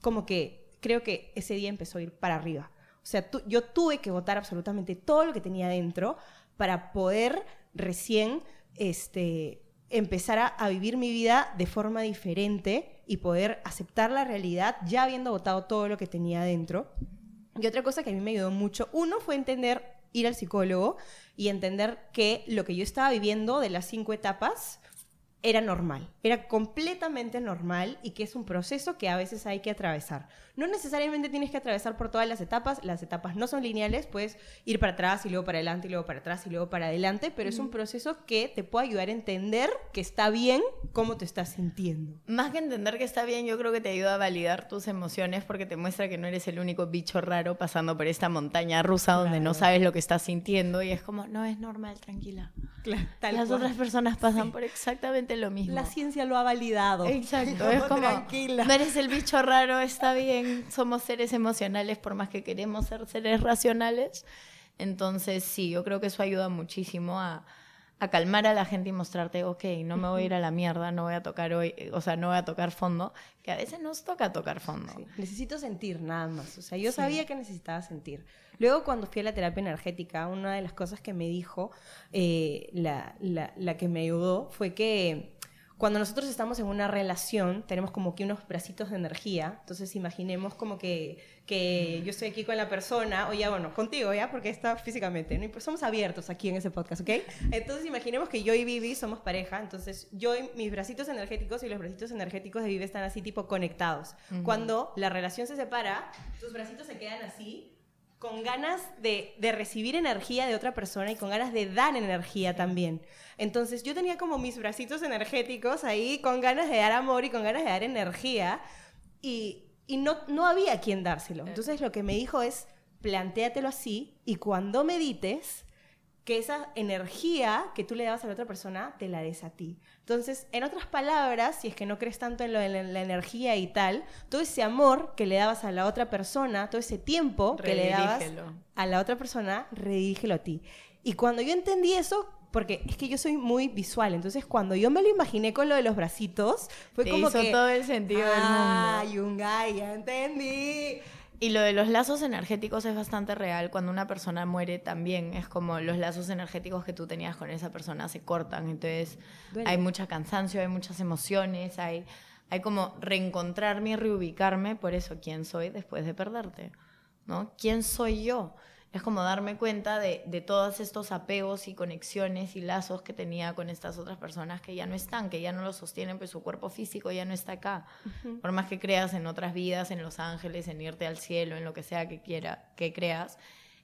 como que creo que ese día empezó a ir para arriba. O sea, yo tuve que votar absolutamente todo lo que tenía dentro para poder recién este, empezar a, a vivir mi vida de forma diferente y poder aceptar la realidad ya habiendo votado todo lo que tenía dentro. Y otra cosa que a mí me ayudó mucho, uno fue entender, ir al psicólogo y entender que lo que yo estaba viviendo de las cinco etapas era normal, era completamente normal y que es un proceso que a veces hay que atravesar. No necesariamente tienes que atravesar por todas las etapas, las etapas no son lineales, puedes ir para atrás y luego para adelante y luego para atrás y luego para adelante, pero es un proceso que te puede ayudar a entender que está bien cómo te estás sintiendo. Más que entender que está bien, yo creo que te ayuda a validar tus emociones porque te muestra que no eres el único bicho raro pasando por esta montaña rusa donde no Claro. sabes lo que estás sintiendo y es como, no es normal, tranquila. Tal Las cual. otras personas pasan por exactamente lo mismo. La ciencia lo ha validado. Exacto, es como, tranquila. no eres el bicho raro, está bien, somos seres emocionales por más que queremos ser seres racionales. Entonces, sí, yo creo que eso ayuda muchísimo a, a calmar a la gente y mostrarte, ok, no me voy a ir a la mierda, no voy a tocar hoy, eh, o sea, no voy a tocar fondo, que a veces nos toca tocar fondo. Sí, Necesito sentir nada más. O sea, yo sabía que necesitaba sentir. Luego, cuando fui a la terapia energética, una de las cosas que me dijo, eh, la, la- la que me ayudó, fue que cuando nosotros estamos en una relación, tenemos como que unos bracitos de energía. Entonces, imaginemos como que, que yo estoy aquí con la persona, o ya, bueno, contigo, ¿ya? Porque está físicamente, ¿no? Y pues somos abiertos aquí en ese podcast, ¿ok? Entonces, imaginemos que yo y Vivi somos pareja. Entonces, yo y mis bracitos energéticos y los bracitos energéticos de Vivi están así, tipo, conectados. Cuando la relación se separa, tus bracitos se quedan así, con ganas de, de recibir energía de otra persona y con ganas de dar energía también. Entonces yo tenía como mis bracitos energéticos ahí con ganas de dar amor y con ganas de dar energía y, y no, no había quien dárselo. Entonces lo que me dijo es, plantéatelo así y cuando medites, que esa energía que tú le dabas a la otra persona te la des a ti. Entonces, en otras palabras, si es que no crees tanto en, lo la, energía y tal, todo ese amor que le dabas a la otra persona, todo ese tiempo que le dabas a la otra persona, redígelo a ti. Y cuando yo entendí eso, porque es que yo soy muy visual, entonces cuando yo me lo imaginé con lo de los bracitos, fue Te como hizo que... todo el sentido del mundo. Ah, Yungay, ya entendí. Y lo de los lazos energéticos es bastante real. Cuando una persona muere también es como los lazos energéticos que tú tenías con esa persona se cortan. Entonces Duele. hay mucha cansancio, hay muchas emociones, hay, hay como reencontrarme y reubicarme por eso, quién soy después de perderte. ¿no? ¿Quién soy yo? Es como darme cuenta de, de, todos estos apegos y conexiones y lazos que tenía con estas otras personas que ya no están, que ya no lo sostienen, pues su cuerpo físico ya no está acá. Por más que creas en otras vidas, en los ángeles, en irte al cielo, en lo que sea que quiera que creas,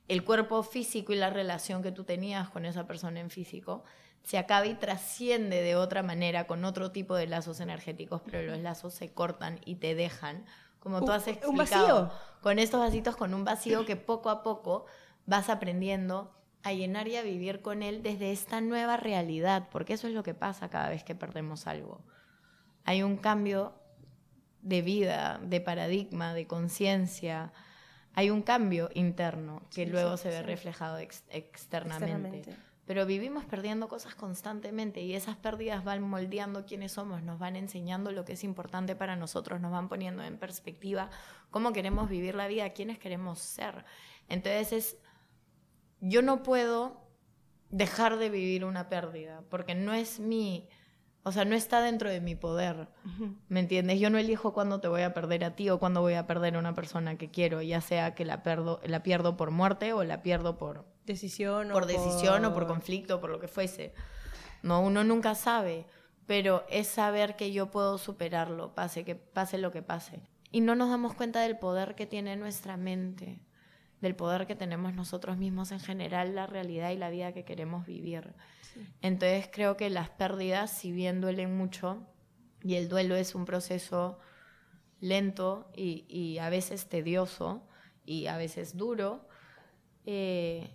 el cuerpo físico y la relación que tú tenías con esa persona en físico se acaba y trasciende de otra manera con otro tipo de lazos energéticos, pero los lazos se cortan y te dejan como tú has explicado, un vacío. con estos vasitos, con un vacío que poco a poco vas aprendiendo a llenar y a vivir con él desde esta nueva realidad, porque eso es lo que pasa cada vez que perdemos algo. Hay un cambio de vida, de paradigma, de conciencia, hay un cambio interno que luego se ve reflejado externamente pero vivimos perdiendo cosas constantemente y esas pérdidas van moldeando quiénes somos, nos van enseñando lo que es importante para nosotros, nos van poniendo en perspectiva cómo queremos vivir la vida, quiénes queremos ser. Entonces es, yo no puedo dejar de vivir una pérdida, porque no es mi, o sea, no está dentro de mi poder, ¿me entiendes? Yo no elijo cuándo te voy a perder a ti o cuándo voy a perder a una persona que quiero, ya sea que la, perdo, la pierdo por muerte o la pierdo por decisión por decisión o por conflicto, por lo que fuese. No, uno nunca sabe, pero es saber que yo puedo superarlo, pase que pase lo que pase. Y no nos damos cuenta del poder que tiene nuestra mente, del poder que tenemos nosotros mismos en general, la realidad y la vida que queremos vivir. Entonces creo que las pérdidas, si bien duelen mucho, y el duelo es un proceso lento y, a veces tedioso y a veces duro, eh,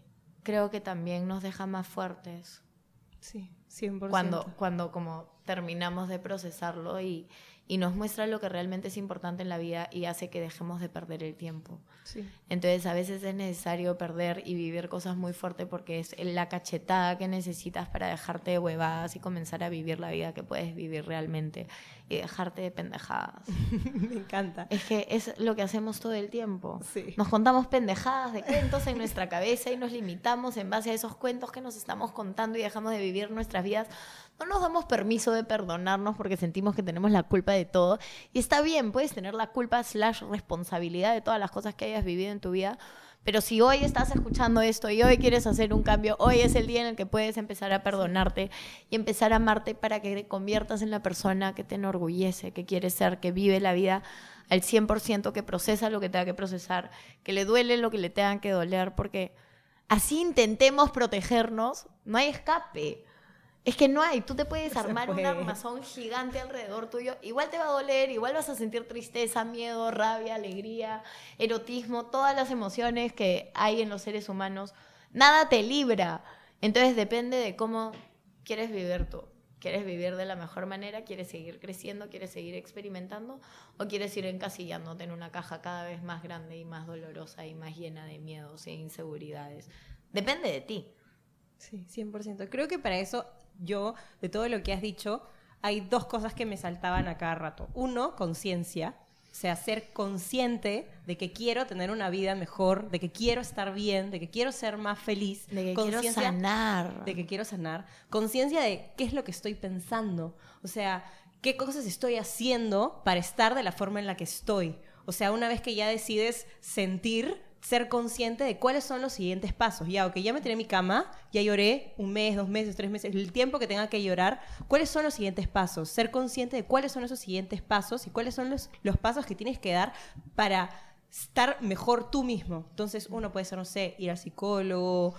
creo que también nos deja más fuertes. Sí, 100%. Cuando, cuando como terminamos de procesarlo y, y nos muestra lo que realmente es importante en la vida y hace que dejemos de perder el tiempo. Entonces a veces es necesario perder y vivir cosas muy fuertes porque es la cachetada que necesitas para dejarte de huevadas y comenzar a vivir la vida que puedes vivir realmente y dejarte de pendejadas. Me encanta. Es que es lo que hacemos todo el tiempo. Nos contamos pendejadas de cuentos en nuestra cabeza y nos limitamos en base a esos cuentos que nos estamos contando y dejamos de vivir nuestras vidas no nos damos permiso de perdonarnos porque sentimos que tenemos la culpa de todo. Y está bien, puedes tener la culpa slash responsabilidad de todas las cosas que hayas vivido en tu vida. Pero si hoy estás escuchando esto y hoy quieres hacer un cambio, hoy es el día en el que puedes empezar a perdonarte y empezar a amarte para que te conviertas en la persona que te enorgullece, que quieres ser, que vive la vida al 100%, que procesa lo que tenga que procesar, que le duele lo que le tenga que doler, porque así intentemos protegernos, no hay escape. Es que no hay, tú te puedes armar un armazón gigante alrededor tuyo, igual te va a doler, igual vas a sentir tristeza, miedo, rabia, alegría, erotismo, todas las emociones que hay en los seres humanos. Nada te libra. Entonces depende de cómo quieres vivir tú. ¿Quieres vivir de la mejor manera? ¿Quieres seguir creciendo? ¿Quieres seguir experimentando? ¿O quieres ir encasillándote en una caja cada vez más grande y más dolorosa y más llena de miedos e inseguridades? Depende de ti. Sí, 100%. Creo que para eso yo, de todo lo que has dicho, hay dos cosas que me saltaban a cada rato. Uno, conciencia. O sea, ser consciente de que quiero tener una vida mejor, de que quiero estar bien, de que quiero ser más feliz. De que quiero sanar. De que quiero sanar. Conciencia de qué es lo que estoy pensando. O sea, qué cosas estoy haciendo para estar de la forma en la que estoy. O sea, una vez que ya decides sentir, ser consciente de cuáles son los siguientes pasos. Ya, ok, ya me tiré en mi cama, ya lloré un mes, dos meses, tres meses, el tiempo que tenga que llorar. ¿Cuáles son los siguientes pasos? Ser consciente de cuáles son esos siguientes pasos y cuáles son los, los pasos que tienes que dar para estar mejor tú mismo. Entonces, uno puede ser, no sé, ir al psicólogo.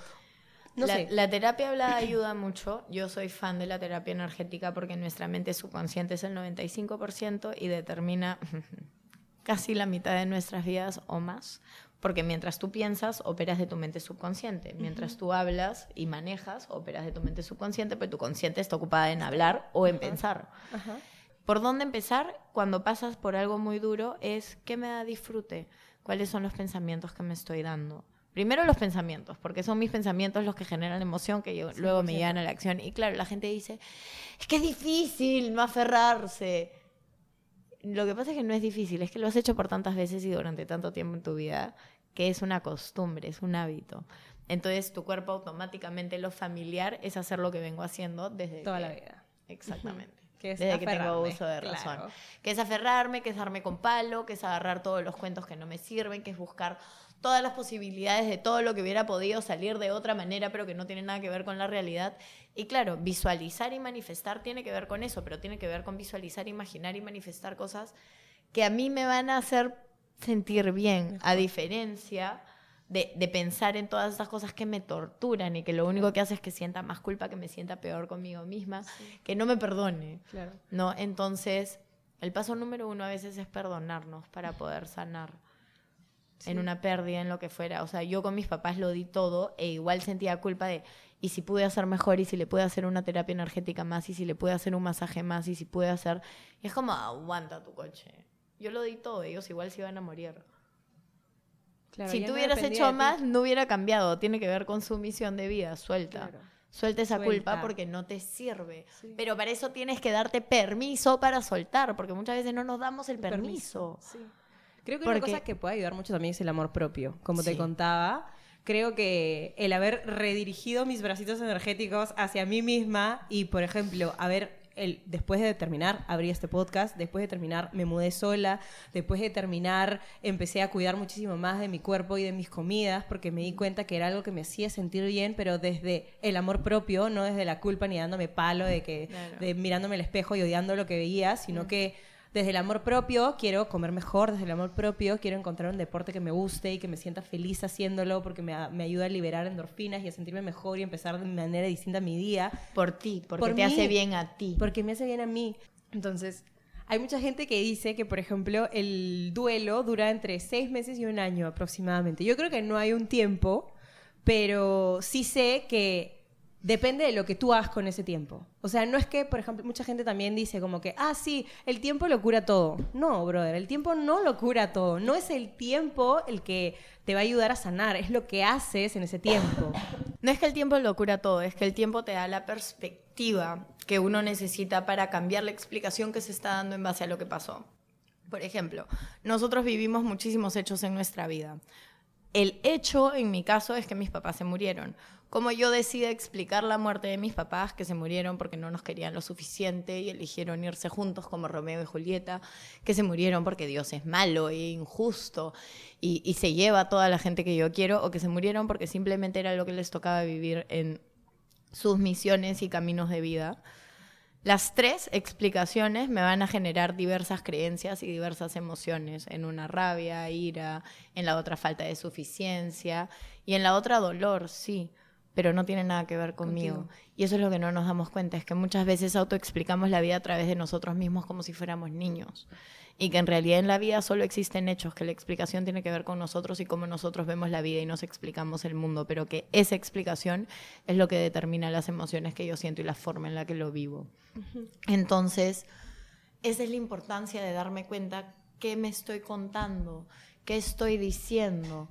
No la, sé. la terapia hablada ayuda mucho. Yo soy fan de la terapia energética porque nuestra mente subconsciente es el 95% y determina casi la mitad de nuestras vidas o más. Porque mientras tú piensas, operas de tu mente subconsciente. Mientras tú hablas y manejas, operas de tu mente subconsciente, pero tu consciente está ocupada en hablar o en pensar. ¿Por dónde empezar? Cuando pasas por algo muy duro es ¿qué me da disfrute? ¿Cuáles son los pensamientos que me estoy dando? Primero los pensamientos, porque son mis pensamientos los que generan emoción que luego me llevan a la acción. Y claro, la gente dice, es que es difícil no aferrarse. Lo que pasa es que no es difícil, es que lo has hecho por tantas veces y durante tanto tiempo en tu vida que es una costumbre, es un hábito. Entonces tu cuerpo automáticamente lo familiar es hacer lo que vengo haciendo desde toda la vida. Exactamente. Que desde que tengo uso de razón. Que es aferrarme, que es darme con palo, que es agarrar todos los cuentos que no me sirven, que es buscar todas las posibilidades de todo lo que hubiera podido salir de otra manera, pero que no tiene nada que ver con la realidad. Y claro, visualizar y manifestar tiene que ver con eso, pero tiene que ver con visualizar, imaginar y manifestar cosas que a mí me van a hacer sentir bien, a diferencia de, de, pensar en todas esas cosas que me torturan y que lo único que hace es que sienta más culpa, que me sienta peor conmigo misma, que no me perdone. Claro. ¿no? Entonces, el paso número uno a veces es perdonarnos para poder sanar. En una pérdida, en lo que fuera. O sea, yo con mis papás lo di todo e igual sentía culpa de, y si pude hacer mejor, y si le pude hacer una terapia energética más, y si le pude hacer un masaje más, y si pude hacer... Y es como, aguanta tu coche. Yo lo di todo, ellos igual se iban a morir. Claro, si tú hubieras hecho más, no hubiera cambiado. Tiene que ver con su misión de vida. Suelta. Claro. Suelta esa Suelta. culpa porque no te sirve. Sí. Pero para eso tienes que darte permiso para soltar, porque muchas veces no nos damos el permiso. Sí. Creo que una Porque- cosa que puede ayudar mucho también es el amor propio. Como te contaba, creo que el haber redirigido mis bracitos energéticos hacia mí misma y, por ejemplo, haber el, después de terminar, abrí este podcast, después de terminar me mudé sola, después de terminar empecé a cuidar muchísimo más de mi cuerpo y de mis comidas porque me di cuenta que era algo que me hacía sentir bien, pero desde el amor propio, no desde la culpa ni dándome palo de que Claro. de mirándome al espejo y odiando lo que veía, sino que desde el amor propio quiero comer mejor, desde el amor propio quiero encontrar un deporte que me guste y que me sienta feliz haciéndolo porque me, ayuda a liberar endorfinas y a sentirme mejor y empezar de manera distinta mi día Por ti, porque Por te mí. hace bien a ti. porque me hace bien a mí. Entonces, hay mucha gente que dice que, por ejemplo, el duelo dura entre seis meses y un año aproximadamente. Yo creo que no hay un tiempo, pero sí sé que depende de lo que tú hagas con ese tiempo. O sea, no es que, por ejemplo, mucha gente también dice como que, ah, sí, el tiempo lo cura todo. No, brother, el tiempo no lo cura todo. No es el tiempo el que te va a ayudar a sanar, es lo que haces en ese tiempo. No es que el tiempo lo cura todo, es que el tiempo te da la perspectiva que uno necesita para cambiar la explicación que se está dando en base a lo que pasó. Por ejemplo, nosotros vivimos muchísimos hechos en nuestra vida. El hecho, en mi caso, es que mis papás se murieron. Como yo decido explicar la muerte de mis papás, que se murieron porque no nos querían lo suficiente y eligieron irse juntos como Romeo y Julieta, que se murieron porque Dios es malo e injusto y, y se lleva a toda la gente que yo quiero, o que se murieron porque simplemente era lo que les tocaba vivir en sus misiones y caminos de vida. Las tres explicaciones me van a generar diversas creencias y diversas emociones. En una rabia, ira, en la otra falta de suficiencia y en la otra dolor, sí, pero no tiene nada que ver conmigo. Contigo. Y eso es lo que no nos damos cuenta, es que muchas veces autoexplicamos la vida a través de nosotros mismos como si fuéramos niños. Y que en realidad en la vida solo existen hechos, que la explicación tiene que ver con nosotros y cómo nosotros vemos la vida y nos explicamos el mundo, pero que esa explicación es lo que determina las emociones que yo siento y la forma en la que lo vivo. Entonces, esa es la importancia de darme cuenta qué me estoy contando, qué estoy diciendo.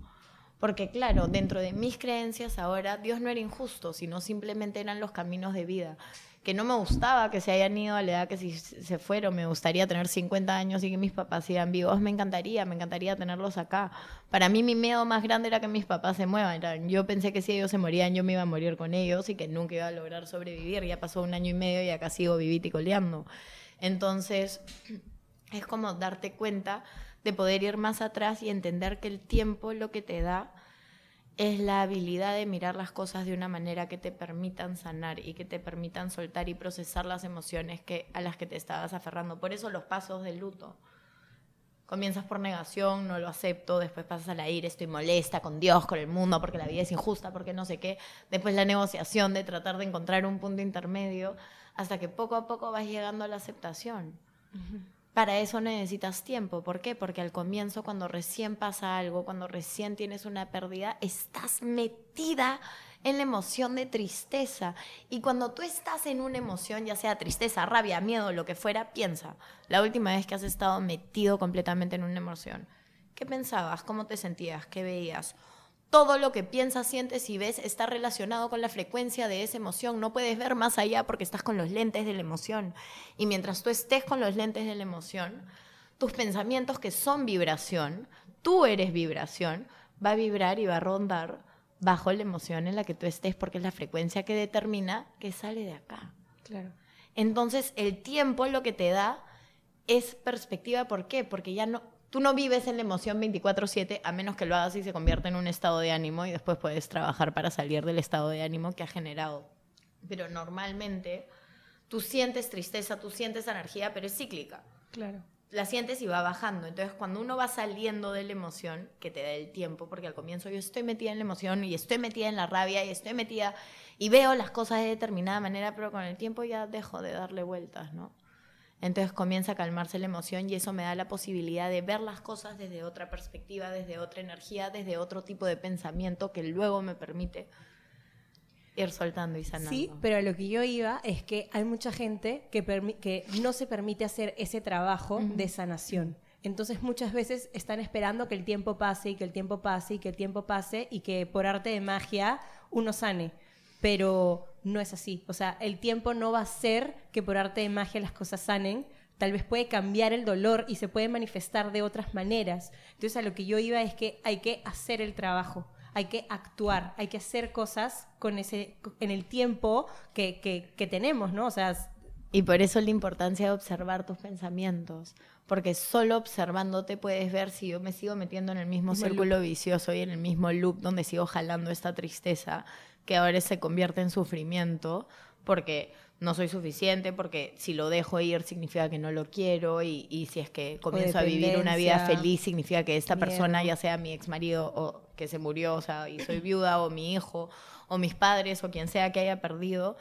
Porque claro, dentro de mis creencias ahora, Dios no era injusto, sino simplemente eran los caminos de vida. Que no me gustaba que se hayan ido a la edad que si se fueron, me gustaría tener 50 años y que mis papás sigan vivos, me encantaría, me encantaría tenerlos acá. Para mí mi miedo más grande era que mis papás se muevan. Yo pensé que si ellos se morían yo me iba a morir con ellos y que nunca iba a lograr sobrevivir. Ya pasó un año y medio y acá sigo vivita y coleando. Entonces, es como darte cuenta de poder ir más atrás y entender que el tiempo lo que te da es la habilidad de mirar las cosas de una manera que te permitan sanar y que te permitan soltar y procesar las emociones que, a las que te estabas aferrando. Por eso los pasos del luto. Comienzas por negación, no lo acepto, después pasas a la ira, estoy molesta con Dios, con el mundo, porque la vida es injusta, porque no sé qué. Después la negociación de tratar de encontrar un punto intermedio, hasta que poco a poco vas llegando a la aceptación. Para eso necesitas tiempo. ¿Por qué? Porque al comienzo, cuando recién pasa algo, cuando recién tienes una pérdida, estás metida en la emoción de tristeza. Y cuando tú estás en una emoción, ya sea tristeza, rabia, miedo, lo que fuera, piensa, la última vez que has estado metido completamente en una emoción, ¿qué pensabas? ¿Cómo te sentías? ¿Qué veías? Todo lo que piensas, sientes y ves está relacionado con la frecuencia de esa emoción. No puedes ver más allá porque estás con los lentes de la emoción. Y mientras tú estés con los lentes de la emoción, tus pensamientos que son vibración, tú eres vibración, va a vibrar y va a rondar bajo la emoción en la que tú estés porque es la frecuencia que determina que sale de acá. Claro. Entonces, el tiempo lo que te da es perspectiva. ¿Por qué? Porque ya no, tú no vives en la emoción 24/7 a menos que lo hagas y se convierta en un estado de ánimo y después puedes trabajar para salir del estado de ánimo que has generado. Pero normalmente tú sientes tristeza, tú sientes energía, pero es cíclica. Claro. La sientes y va bajando. Entonces, cuando uno va saliendo de la emoción, que te da el tiempo, porque al comienzo yo estoy metida en la emoción y estoy metida en la rabia y estoy metida y veo las cosas de determinada manera, pero con el tiempo ya dejo de darle vueltas, ¿no? Entonces comienza a calmarse la emoción y eso me da la posibilidad de ver las cosas desde otra perspectiva, desde otra energía, desde otro tipo de pensamiento que luego me permite ir soltando y sanando. Sí, pero a lo que yo iba es que hay mucha gente que, que no se permite hacer ese trabajo de sanación. Entonces muchas veces están esperando que el tiempo pase y que el tiempo pase y que el tiempo pase y que por arte de magia uno sane. Pero no es así. O sea, el tiempo no va a ser que por arte de magia las cosas sanen. Tal vez puede cambiar el dolor y se puede manifestar de otras maneras. Entonces a lo que yo iba es que hay que hacer el trabajo, hay que actuar, hay que hacer cosas con ese, en el tiempo que, que, tenemos, ¿no? O sea, y por eso la importancia de observar tus pensamientos, porque solo observándote puedes ver si yo me sigo metiendo en el mismo círculo vicioso y en el mismo loop donde sigo jalando esta tristeza que ahora se convierte en sufrimiento porque no soy suficiente, porque si lo dejo ir significa que no lo quiero y, si es que comienzo a vivir una vida feliz significa que esta persona, ya sea mi ex marido o que se murió, o sea, y soy viuda o mi hijo o mis padres o quien sea que haya perdido,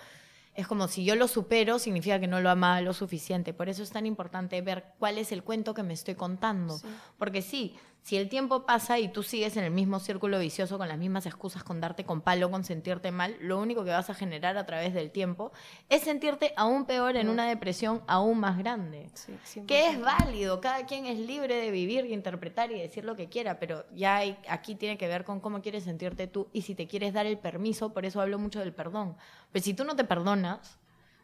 es como si yo lo supero, significa que no lo amaba lo suficiente. Por eso es tan importante ver cuál es el cuento que me estoy contando. Porque sí, si el tiempo pasa y tú sigues en el mismo círculo vicioso con las mismas excusas, con darte con palo, con sentirte mal, lo único que vas a generar a través del tiempo es sentirte aún peor en una depresión aún más grande. que es válido, cada quien es libre de vivir y interpretar y decir lo que quiera, pero ya aquí tiene que ver con cómo quieres sentirte tú y si te quieres dar el permiso, por eso hablo mucho del perdón. Pero si tú no te perdonas,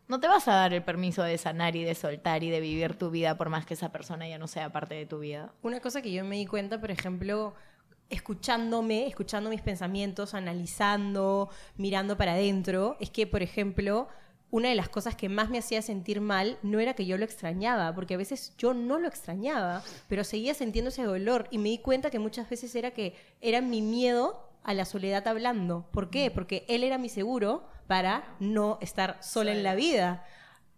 no te vas a dar el permiso de sanar y de soltar y de vivir tu vida por más que esa persona ya no sea parte de tu vida. Una cosa que yo me di cuenta, por ejemplo, escuchándome, escuchando mis pensamientos, analizando, mirando para adentro, es que, por ejemplo, una de las cosas que más me hacía sentir mal no era que yo lo extrañaba, porque a veces yo no lo extrañaba, pero seguía sintiendo ese dolor y me di cuenta que muchas veces era que era mi miedo a la soledad hablando. ¿Por qué? Porque él era mi seguro para no estar sola en la vida.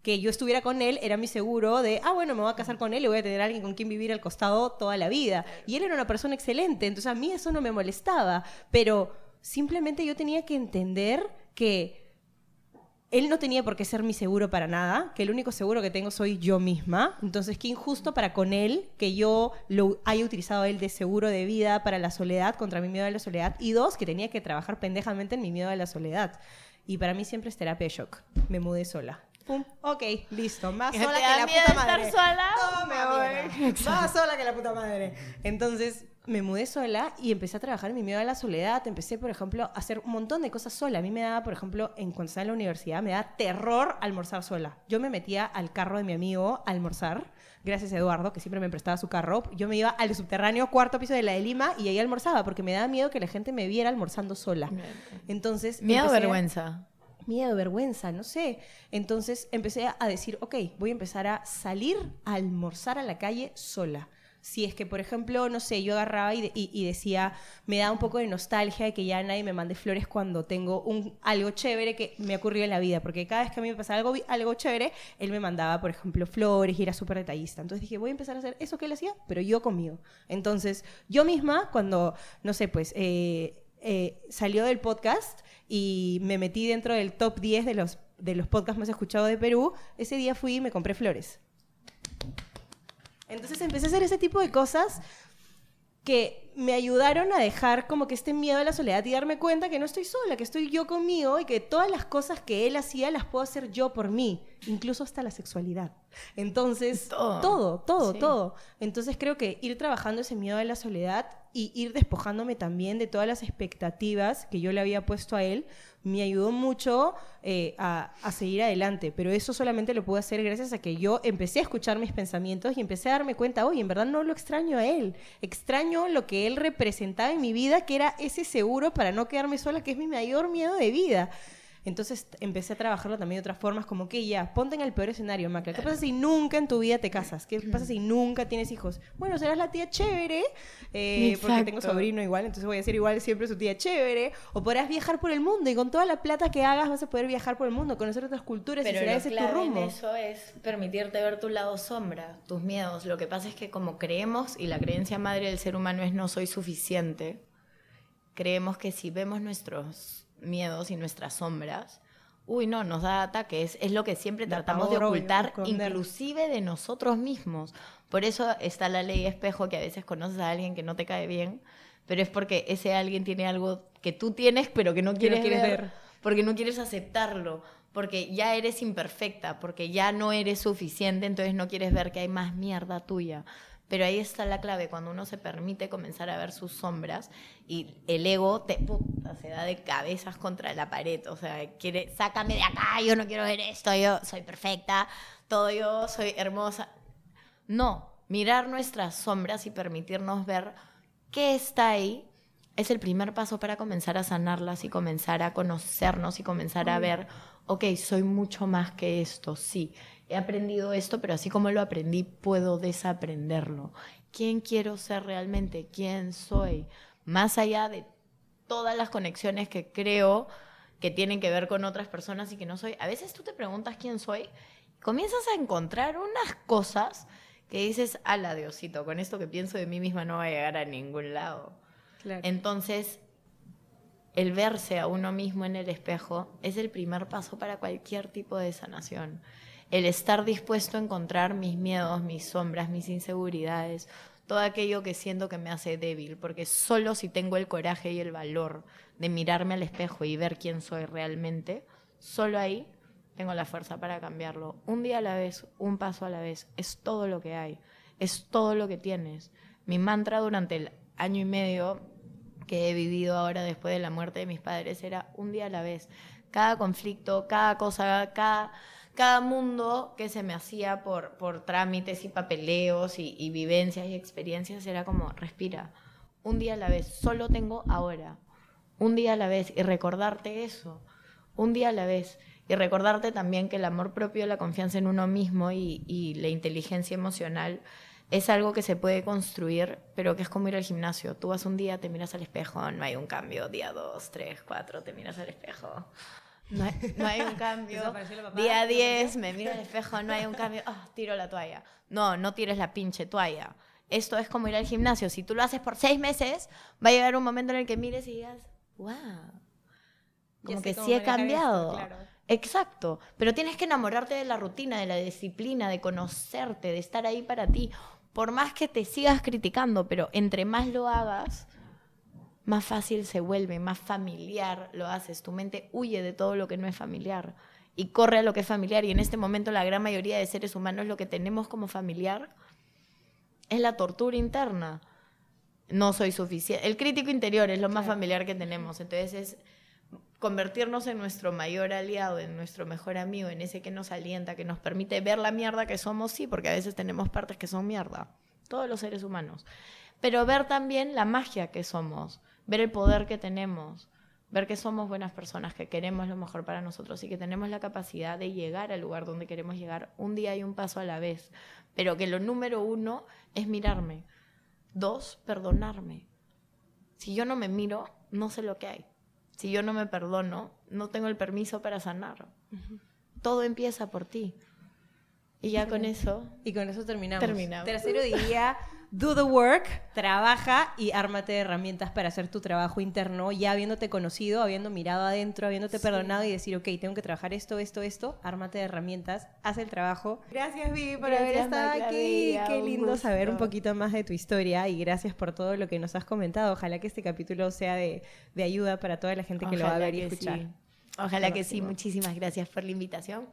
Que yo estuviera con él era mi seguro de, ah, bueno, me voy a casar con él y voy a tener a alguien con quien vivir al costado toda la vida. Y él era una persona excelente, entonces a mí eso no me molestaba, pero simplemente yo tenía que entender que él no tenía por qué ser mi seguro para nada, que el único seguro que tengo soy yo misma. Entonces, qué injusto para con él que yo lo haya utilizado él de seguro de vida para la soledad, contra mi miedo a la soledad. Y dos, que tenía que trabajar pendejamente en mi miedo a la soledad. Y para mí siempre es terapia de shock. Me mudé sola. Pum. Ok, listo. Más sola que la puta madre. Estar sola? me voy. Más sola que la puta madre. Entonces, me mudé sola y empecé a trabajar en mi miedo a la soledad. Empecé, por ejemplo, a hacer un montón de cosas sola. A mí me daba, por ejemplo, en cuando estaba en la universidad, me daba terror almorzar sola. Yo me metía al carro de mi amigo a almorzar gracias a Eduardo, que siempre me prestaba su carro, yo me iba al subterráneo cuarto piso de la de Lima y ahí almorzaba, porque me daba miedo que la gente me viera almorzando sola. Entonces... Miedo vergüenza. Miedo, vergüenza, no sé. Entonces empecé a decir, ok, voy a empezar a salir a almorzar a la calle sola si es que, por ejemplo, no sé, yo agarraba y, decía, me da un poco de nostalgia de que ya nadie me mande flores cuando tengo un, algo chévere que me ocurrió en la vida, porque cada vez que a mí me pasaba algo, algo chévere, él me mandaba, por ejemplo, flores y era súper detallista. Entonces dije, voy a empezar a hacer eso que él hacía, pero yo conmigo. Entonces, yo misma, cuando, no sé, pues... Eh, eh, salió del podcast y me metí dentro del top 10 de los, de los podcasts más escuchados de Perú, ese día fui y me compré flores. Entonces empecé a hacer ese tipo de cosas que me ayudaron a dejar como que este miedo a la soledad y darme cuenta que no estoy sola, que estoy yo conmigo y que todas las cosas que él hacía las puedo hacer yo por mí, incluso hasta la sexualidad. Entonces, todo, todo, todo. Entonces creo que ir trabajando ese miedo a la soledad y ir despojándome también de todas las expectativas que yo le había puesto a él, me ayudó mucho eh, a, seguir adelante. Pero eso solamente lo pude hacer gracias a que yo empecé a escuchar mis pensamientos y empecé a darme cuenta, oye, en verdad no lo extraño a él. Extraño lo que él representaba en mi vida, que era ese seguro para no quedarme sola, que es mi mayor miedo de vida. Entonces empecé a trabajarlo también de otras formas, como que ya, ponte en el peor escenario, Macla. ¿Qué pasa si nunca en tu vida te casas? ¿Qué pasa si nunca tienes hijos? Bueno, serás la tía chévere, eh, porque tengo sobrino igual, entonces voy a ser igual siempre su tía chévere. O podrás viajar por el mundo y con toda la plata que hagas vas a poder viajar por el mundo, conocer otras culturas y Pero será lo ese tu en rumbo. eso es permitirte ver tu lado sombra, tus miedos. Lo que pasa es que como creemos, y la creencia madre del ser humano es no soy suficiente, creemos que si vemos nuestros miedos y nuestras sombras, uy, no, nos da ataques. Es lo que siempre tratamos de ocultar, inclusive de nosotros mismos. Por eso está la ley espejo, que a veces conoces a alguien que no te cae bien, pero es porque ese alguien tiene algo que tú tienes, pero que no no quieres, quieres ver, ver. porque no quieres aceptarlo, porque ya eres imperfecta, porque ya no eres suficiente, entonces no quieres ver que hay más mierda tuya. Pero ahí está la clave, cuando uno se permite comenzar a ver sus sombras y el ego te puta, se da de cabezas contra la pared, o sea, quiere, sácame de acá, yo no quiero ver esto, yo soy perfecta, todo yo soy hermosa. No, mirar nuestras sombras y permitirnos ver qué está ahí es el primer paso para comenzar a sanarlas y comenzar a conocernos y comenzar a ver, ok, soy mucho más que esto, sí, he aprendido esto, pero así como lo aprendí, puedo desaprenderlo. ¿Quién quiero ser realmente? ¿Quién soy? Más allá de todas las conexiones que creo que tienen que ver con otras personas y que no soy. A veces tú te preguntas quién soy, comienzas a encontrar unas cosas que dices, ala Diosito, con esto que pienso de mí misma no va a llegar a ningún lado. Claro. Entonces, el verse a uno mismo en el espejo es el primer paso para cualquier tipo de sanación. El estar dispuesto a encontrar mis miedos, mis sombras, mis inseguridades, todo aquello que siento que me hace débil, porque solo si tengo el coraje y el valor de mirarme al espejo y ver quién soy realmente, solo ahí tengo la fuerza para cambiarlo. Un día a la vez, un paso a la vez, es todo lo que hay, es todo lo que tienes. Mi mantra durante el año y medio que he vivido ahora después de la muerte de mis padres era un día a la vez. Cada conflicto, cada cosa, cada, cada mundo que se me hacía por, por trámites y papeleos y, vivencias y experiencias era como, respira, un día a la vez, solo tengo ahora, un día a la vez y recordarte eso, un día a la vez. Y recordarte también que el amor propio, la confianza en uno mismo y, y la inteligencia emocional es algo que se puede construir, pero que es como ir al gimnasio. Tú vas un día, te miras al espejo, no hay un cambio. Día dos, tres, cuatro, te miras al espejo. No hay, no hay un cambio. Día desapareció. 10, me miro al espejo, no hay un cambio. Ah, tiro la toalla. No, no tires la pinche toalla. Esto es como ir al gimnasio. Si tú lo haces por seis meses, va a llegar un momento en el que mires y digas, wow. Como que sí he esto, cambiado. claro. Exacto, pero tienes que enamorarte de la rutina, de la disciplina, de conocerte, de estar ahí para ti. Por más que te sigas criticando, pero entre más lo hagas, más fácil se vuelve, más familiar lo haces. Tu mente huye de todo lo que no es familiar y corre a lo que es familiar. Y en este momento la gran mayoría de seres humanos lo que tenemos como familiar es la tortura interna. No soy suficiente. El crítico interior es lo más familiar que tenemos. Entonces es convertirnos en nuestro mayor aliado, en nuestro mejor amigo, en ese que nos alienta, que nos permite ver la mierda que somos, sí, porque a veces tenemos partes que son mierda, todos los seres humanos, pero ver también la magia que somos, ver el poder que tenemos, ver que somos buenas personas, que queremos lo mejor para nosotros y que tenemos la capacidad de llegar al lugar donde queremos llegar un día y un paso a la vez, pero que lo número uno es mirarme, dos, perdonarme. Si yo no me miro, no sé lo que hay. Si yo no me perdono, no tengo el permiso para sanar. Todo empieza por ti. Y ya con eso, Y con eso terminamos. Terminamos. Tercero diría, do the work, trabaja y ármate de herramientas para hacer tu trabajo interno, ya habiéndote conocido, habiendo mirado adentro, habiéndote perdonado y decir, ok, tengo que trabajar esto, esto, esto, ármate de herramientas, haz el trabajo. Gracias, Vivi, por haber estado aquí. Qué lindo saber un poquito más de tu historia y gracias por todo lo que nos has comentado. Ojalá que este capítulo sea de, de ayuda para toda la gente que lo va a ver y escuchar. sí. Ojalá que sí. Muchísimas gracias por la invitación.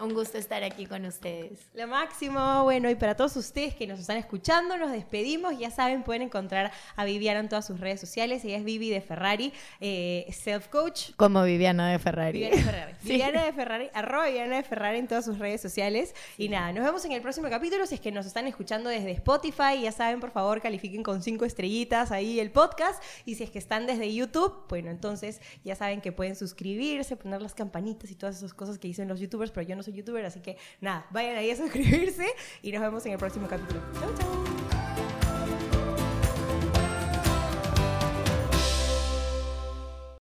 Un gusto estar aquí con ustedes. Lo máximo, bueno, y para todos ustedes que nos están escuchando, nos despedimos. Ya saben, pueden encontrar a Viviana en todas sus redes sociales. Ella es Vivi de Ferrari, eh, self coach. Como Viviana de Ferrari. Viviana de Ferrari. Viviana de Ferrari, arroba Viviana de Ferrari en todas sus redes sociales. Y nada, nos vemos en el próximo capítulo. Si es que nos están escuchando desde Spotify, ya saben, por favor, califiquen con cinco estrellitas ahí el podcast. Y si es que están desde YouTube, bueno, entonces ya saben que pueden suscribirse, poner las campanitas y todas esas cosas que dicen los youtubers, pero yo no soy youtuber, así que nada, vayan ahí a suscribirse y nos vemos en el próximo capítulo. Chau, chau.